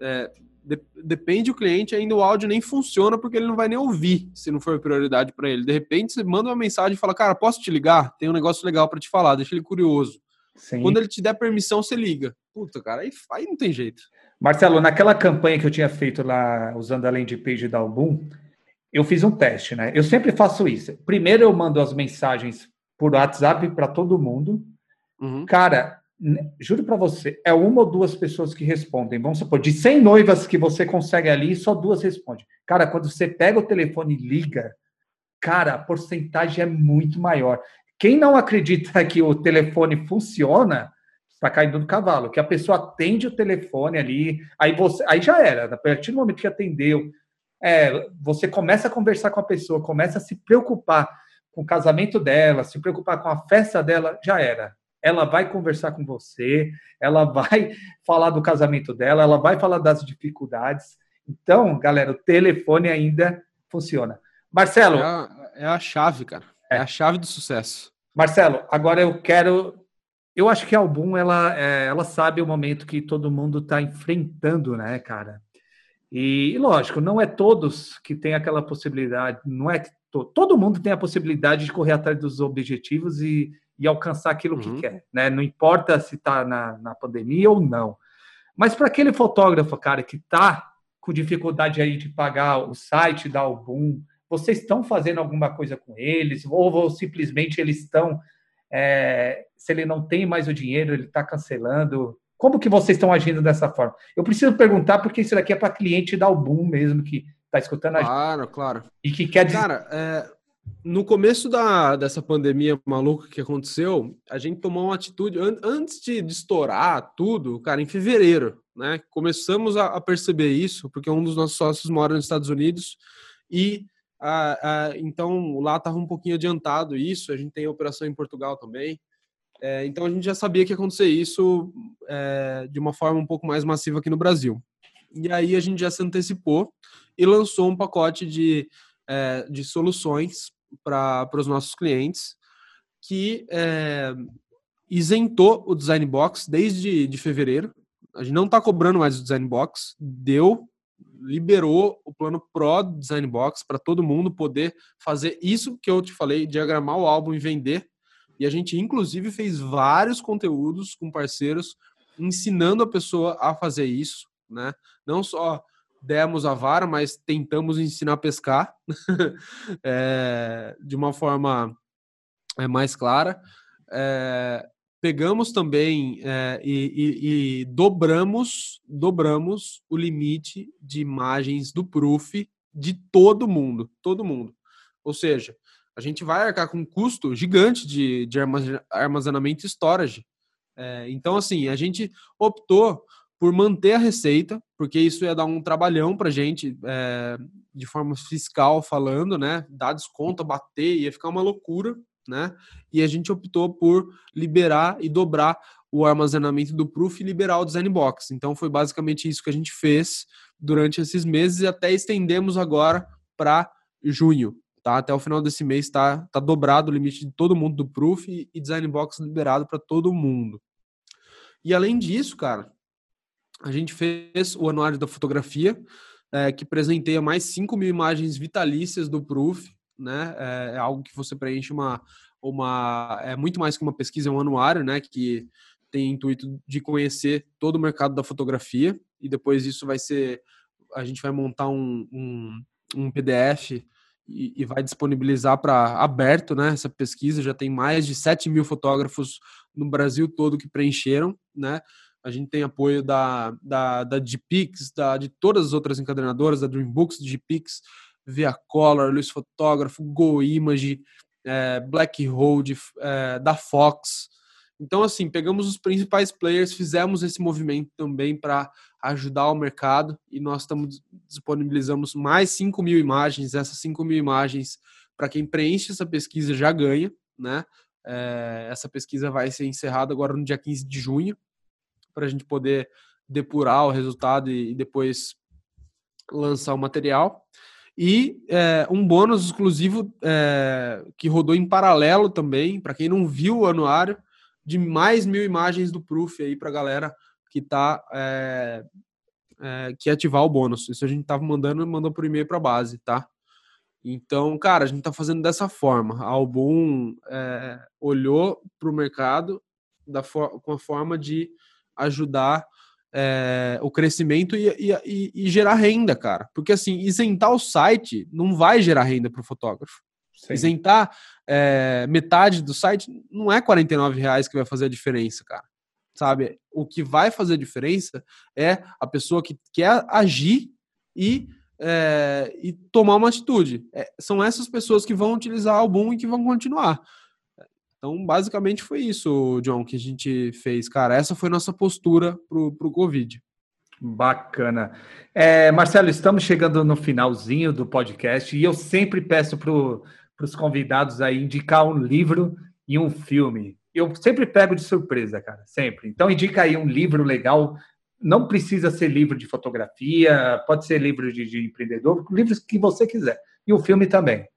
é, de, depende do cliente, ainda o áudio nem funciona porque ele não vai nem ouvir se não for prioridade para ele. De repente, você manda uma mensagem e fala: Cara, posso te ligar? Tem um negócio legal para te falar, deixa ele curioso. Sim. Quando ele te der permissão, você liga. Puta, cara, aí, aí não tem jeito. Marcelo, naquela campanha que eu tinha feito lá, usando a landing page da Album, eu fiz um teste, né? Eu sempre faço isso. Primeiro eu mando as mensagens por WhatsApp para todo mundo. Uhum. Cara, juro para você, é uma ou duas pessoas que respondem. Vamos supor, de 100 noivas que você consegue ali, só duas respondem. Cara, quando você pega o telefone e liga, cara, a porcentagem é muito maior. Quem não acredita que o telefone funciona, está caindo do cavalo, que a pessoa atende o telefone ali, aí você, aí já era, a partir do momento que atendeu, é, você começa a conversar com a pessoa, começa a se preocupar com o casamento dela, se preocupar com a festa dela, já era. Ela vai conversar com você, ela vai falar do casamento dela, ela vai falar das dificuldades. Então, galera, o telefone ainda funciona. Marcelo. É a, é a chave, cara. É. é. a chave do sucesso. Marcelo, agora eu quero. Eu acho que a Album ela, é, ela sabe o momento que todo mundo está enfrentando, né, cara? E, lógico, não é todos que têm aquela possibilidade, não é que to, todo mundo tem a possibilidade de correr atrás dos objetivos e, e alcançar aquilo uhum. que quer, né? Não importa se está na, na pandemia ou não. Mas para aquele fotógrafo, cara, que está com dificuldade aí de pagar o site da Album, vocês estão fazendo alguma coisa com eles? Ou, ou simplesmente eles estão, é, se ele não tem mais o dinheiro, ele está cancelando? Como que vocês estão agindo dessa forma? Eu preciso perguntar porque isso daqui é para cliente da Album mesmo, que está escutando a Claro, gente, claro. E que quer dizer... Cara, é, no começo da, dessa pandemia maluca que aconteceu, a gente tomou uma atitude, an, antes de, de, estourar tudo, cara, em fevereiro, né? Começamos a, a, perceber isso, porque um dos nossos sócios mora nos Estados Unidos e a, a, então lá estava um pouquinho adiantado isso, a gente tem operação em Portugal também. É, então a gente já sabia que ia acontecer isso é, de uma forma um pouco mais massiva aqui no Brasil. E aí a gente já se antecipou e lançou um pacote de, é, de soluções para os nossos clientes que é, isentou o Design Box desde de fevereiro. A gente não está cobrando mais o Design Box, deu, liberou o plano Pro Design Box para todo mundo poder fazer isso que eu te falei, diagramar o álbum e vender e a gente, inclusive, fez vários conteúdos com parceiros ensinando a pessoa a fazer isso, né? Não só demos a vara, mas tentamos ensinar a pescar é, de uma forma é, mais clara. É, pegamos também é, e, e, e, dobramos, dobramos o limite de imagens do Proof de todo mundo, todo mundo. Ou seja, a gente vai arcar com um custo gigante de, de armazenamento e storage. É, então, assim, a gente optou por manter a receita, porque isso ia dar um trabalhão para a gente, é, de forma fiscal falando, né? Dar desconto, bater, ia ficar uma loucura, né? E a gente optou por liberar e dobrar o armazenamento do Proof e liberar o Design Box. Então, foi basicamente isso que a gente fez durante esses meses e até estendemos agora para junho, Tá? Até o final desse mês está tá dobrado o limite de todo mundo do Proof e, e Design Box liberado para todo mundo. E além disso, cara, a gente fez o anuário da fotografia, é, que presenteia mais 5 mil imagens vitalícias do Proof, né? É, é, algo que você preenche uma, uma. É muito mais que uma pesquisa, é um anuário, né? Que tem intuito de conhecer todo o mercado da fotografia, e depois isso vai ser. A gente vai montar um, um, um PDF e, e vai disponibilizar para aberto né, essa pesquisa. Já tem mais de 7 mil fotógrafos no Brasil todo que preencheram. Né? A gente tem apoio da, da, da GPix, da, de todas as outras encadernadoras, da Dreambooks, GPix, Via Color, Luiz Fotógrafo, Go Image, é, Black Road, é, da Fox. Então, assim, pegamos os principais players, fizemos esse movimento também para ajudar o mercado e nós estamos disponibilizamos mais 5 mil imagens. Essas 5 mil imagens, para quem preenche essa pesquisa, já ganha, né? É, essa pesquisa vai ser encerrada agora no dia 15 de junho, para a gente poder depurar o resultado e, e depois lançar o material. E é, um bônus exclusivo é, que rodou em paralelo também, para quem não viu o anuário, de mais mil imagens do Proof aí para galera que está é, é, que ativar o bônus. Isso a gente estava mandando, mandou por e-mail para base, tá? Então, cara, a gente está fazendo dessa forma. A Album é, olhou para o mercado da com a forma de ajudar é, o crescimento e, e, e, gerar renda, cara. Porque assim, isentar o site não vai gerar renda para o fotógrafo. Sim. Isentar é, metade do site não é 49 reais que vai fazer a diferença, cara. Sabe? O que vai fazer a diferença é a pessoa que quer agir e, é, e tomar uma atitude. É, são essas pessoas que vão utilizar o álbum e que vão continuar. Então, basicamente foi isso, John, que a gente fez. Cara, essa foi nossa postura pro, pro Covid. Bacana. É, Marcelo, estamos chegando no finalzinho do podcast e eu sempre peço para os convidados aí indicar um livro e um filme. Eu sempre pego de surpresa, cara, sempre. Então, indica aí um livro legal. Não precisa ser livro de fotografia, pode ser livro de, de empreendedor, livros que você quiser. E o filme também.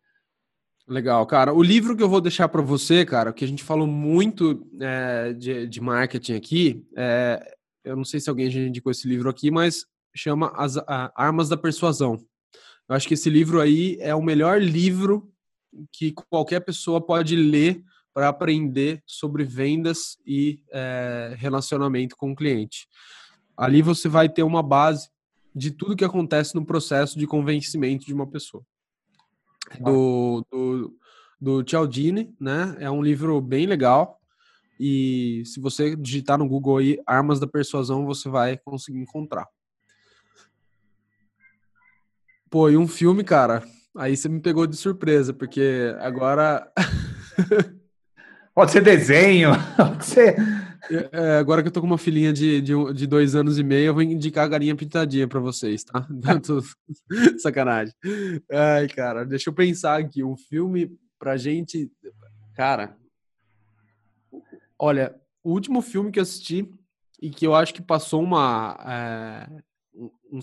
Legal, cara. O livro que eu vou deixar para você, cara, que a gente falou muito é, de, de, marketing aqui, é, eu não sei se alguém já indicou esse livro aqui, mas chama As a, Armas da Persuasão. Eu acho que esse livro aí é o melhor livro que qualquer pessoa pode ler para aprender sobre vendas e é, relacionamento com o cliente. Ali você vai ter uma base de tudo que acontece no processo de convencimento de uma pessoa do, do, do Cialdini, né? É um livro bem legal. E se você digitar no Google aí Armas da Persuasão, você vai conseguir encontrar. Pô, e um filme, cara, aí você me pegou de surpresa, porque agora. pode ser desenho, pode ser. É, agora que eu tô com uma filhinha de, de, de, dois anos e meio, eu vou indicar a galinha pintadinha para vocês, tá? Sacanagem. Ai, cara, deixa eu pensar aqui. Um filme pra gente. Cara, olha, o último filme que eu assisti e que eu acho que passou uma. É, um,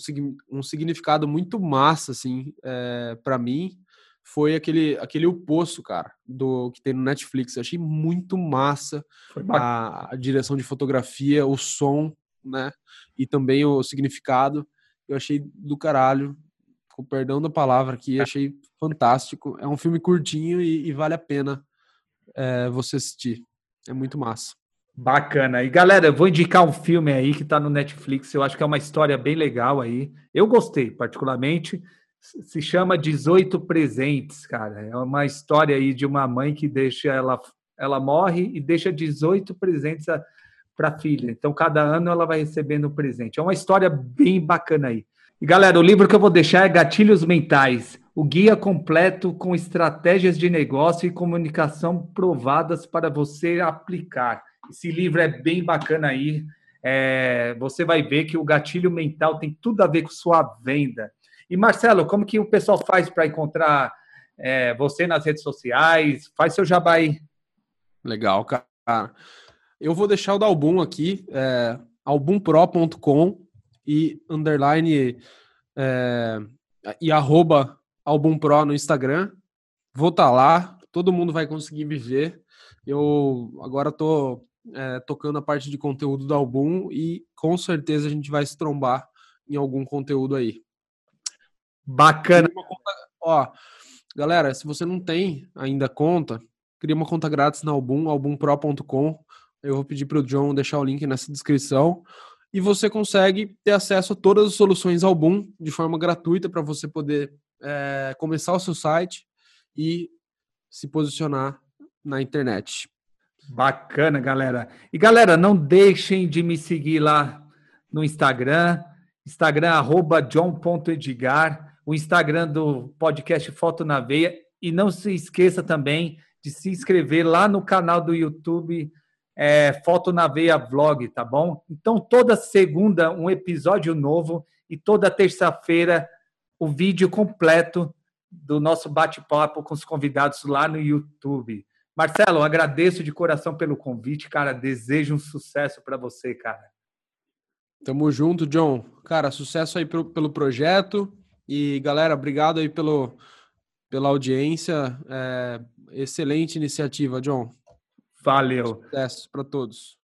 um, significado muito massa, assim, é, para mim foi aquele, aquele O Poço, cara, do que tem no Netflix. Eu achei muito massa a, a, direção de fotografia, o som, né? E também o significado. Eu achei do caralho, com perdão da palavra aqui, achei fantástico. É um filme curtinho e, e vale a pena é, você assistir. É muito massa. Bacana. E galera, eu vou indicar um filme aí que tá no Netflix. Eu acho que é uma história bem legal aí. Eu gostei, particularmente se chama 18 Presentes, cara. É uma história aí de uma mãe que deixa ela, ela morre e deixa 18 presentes para a filha. Então, cada ano ela vai recebendo um presente. É uma história bem bacana aí. E galera, o livro que eu vou deixar é Gatilhos Mentais, o guia completo com estratégias de negócio e comunicação provadas para você aplicar. Esse livro é bem bacana aí. É, você vai ver que o gatilho mental tem tudo a ver com sua venda. E Marcelo, como que o pessoal faz para encontrar é, você nas redes sociais? Faz seu jabá aí. Legal, cara. Eu vou deixar o da Album aqui, é, albumpro.com e underline é, e arroba albumpro no Instagram. Vou estar tá lá, todo mundo vai conseguir me ver. Eu agora estou é, tocando a parte de conteúdo do álbum e com certeza a gente vai se trombar em algum conteúdo aí. Bacana. Conta, ó, galera, se você não tem ainda conta, cria uma conta grátis na Album, albumpro.com. Eu vou pedir para o John deixar o link nessa descrição. E você consegue ter acesso a todas as soluções Album de forma gratuita para você poder é, começar o seu site e se posicionar na internet. Bacana, galera. E galera, não deixem de me seguir lá no Instagram, Instagram arroba john.edgar o Instagram do podcast Foto na Veia. E não se esqueça também de se inscrever lá no canal do YouTube é, Foto na Veia Vlog, tá bom? Então, toda segunda, um episódio novo e toda terça-feira, o vídeo completo do nosso bate-papo com os convidados lá no YouTube. Marcelo, agradeço de coração pelo convite, cara. Desejo um sucesso para você, cara. Tamo junto, John. Cara, sucesso aí pelo, pelo projeto. E galera, obrigado aí pelo, pela audiência. É, excelente iniciativa, John. Valeu. Sucesso para todos.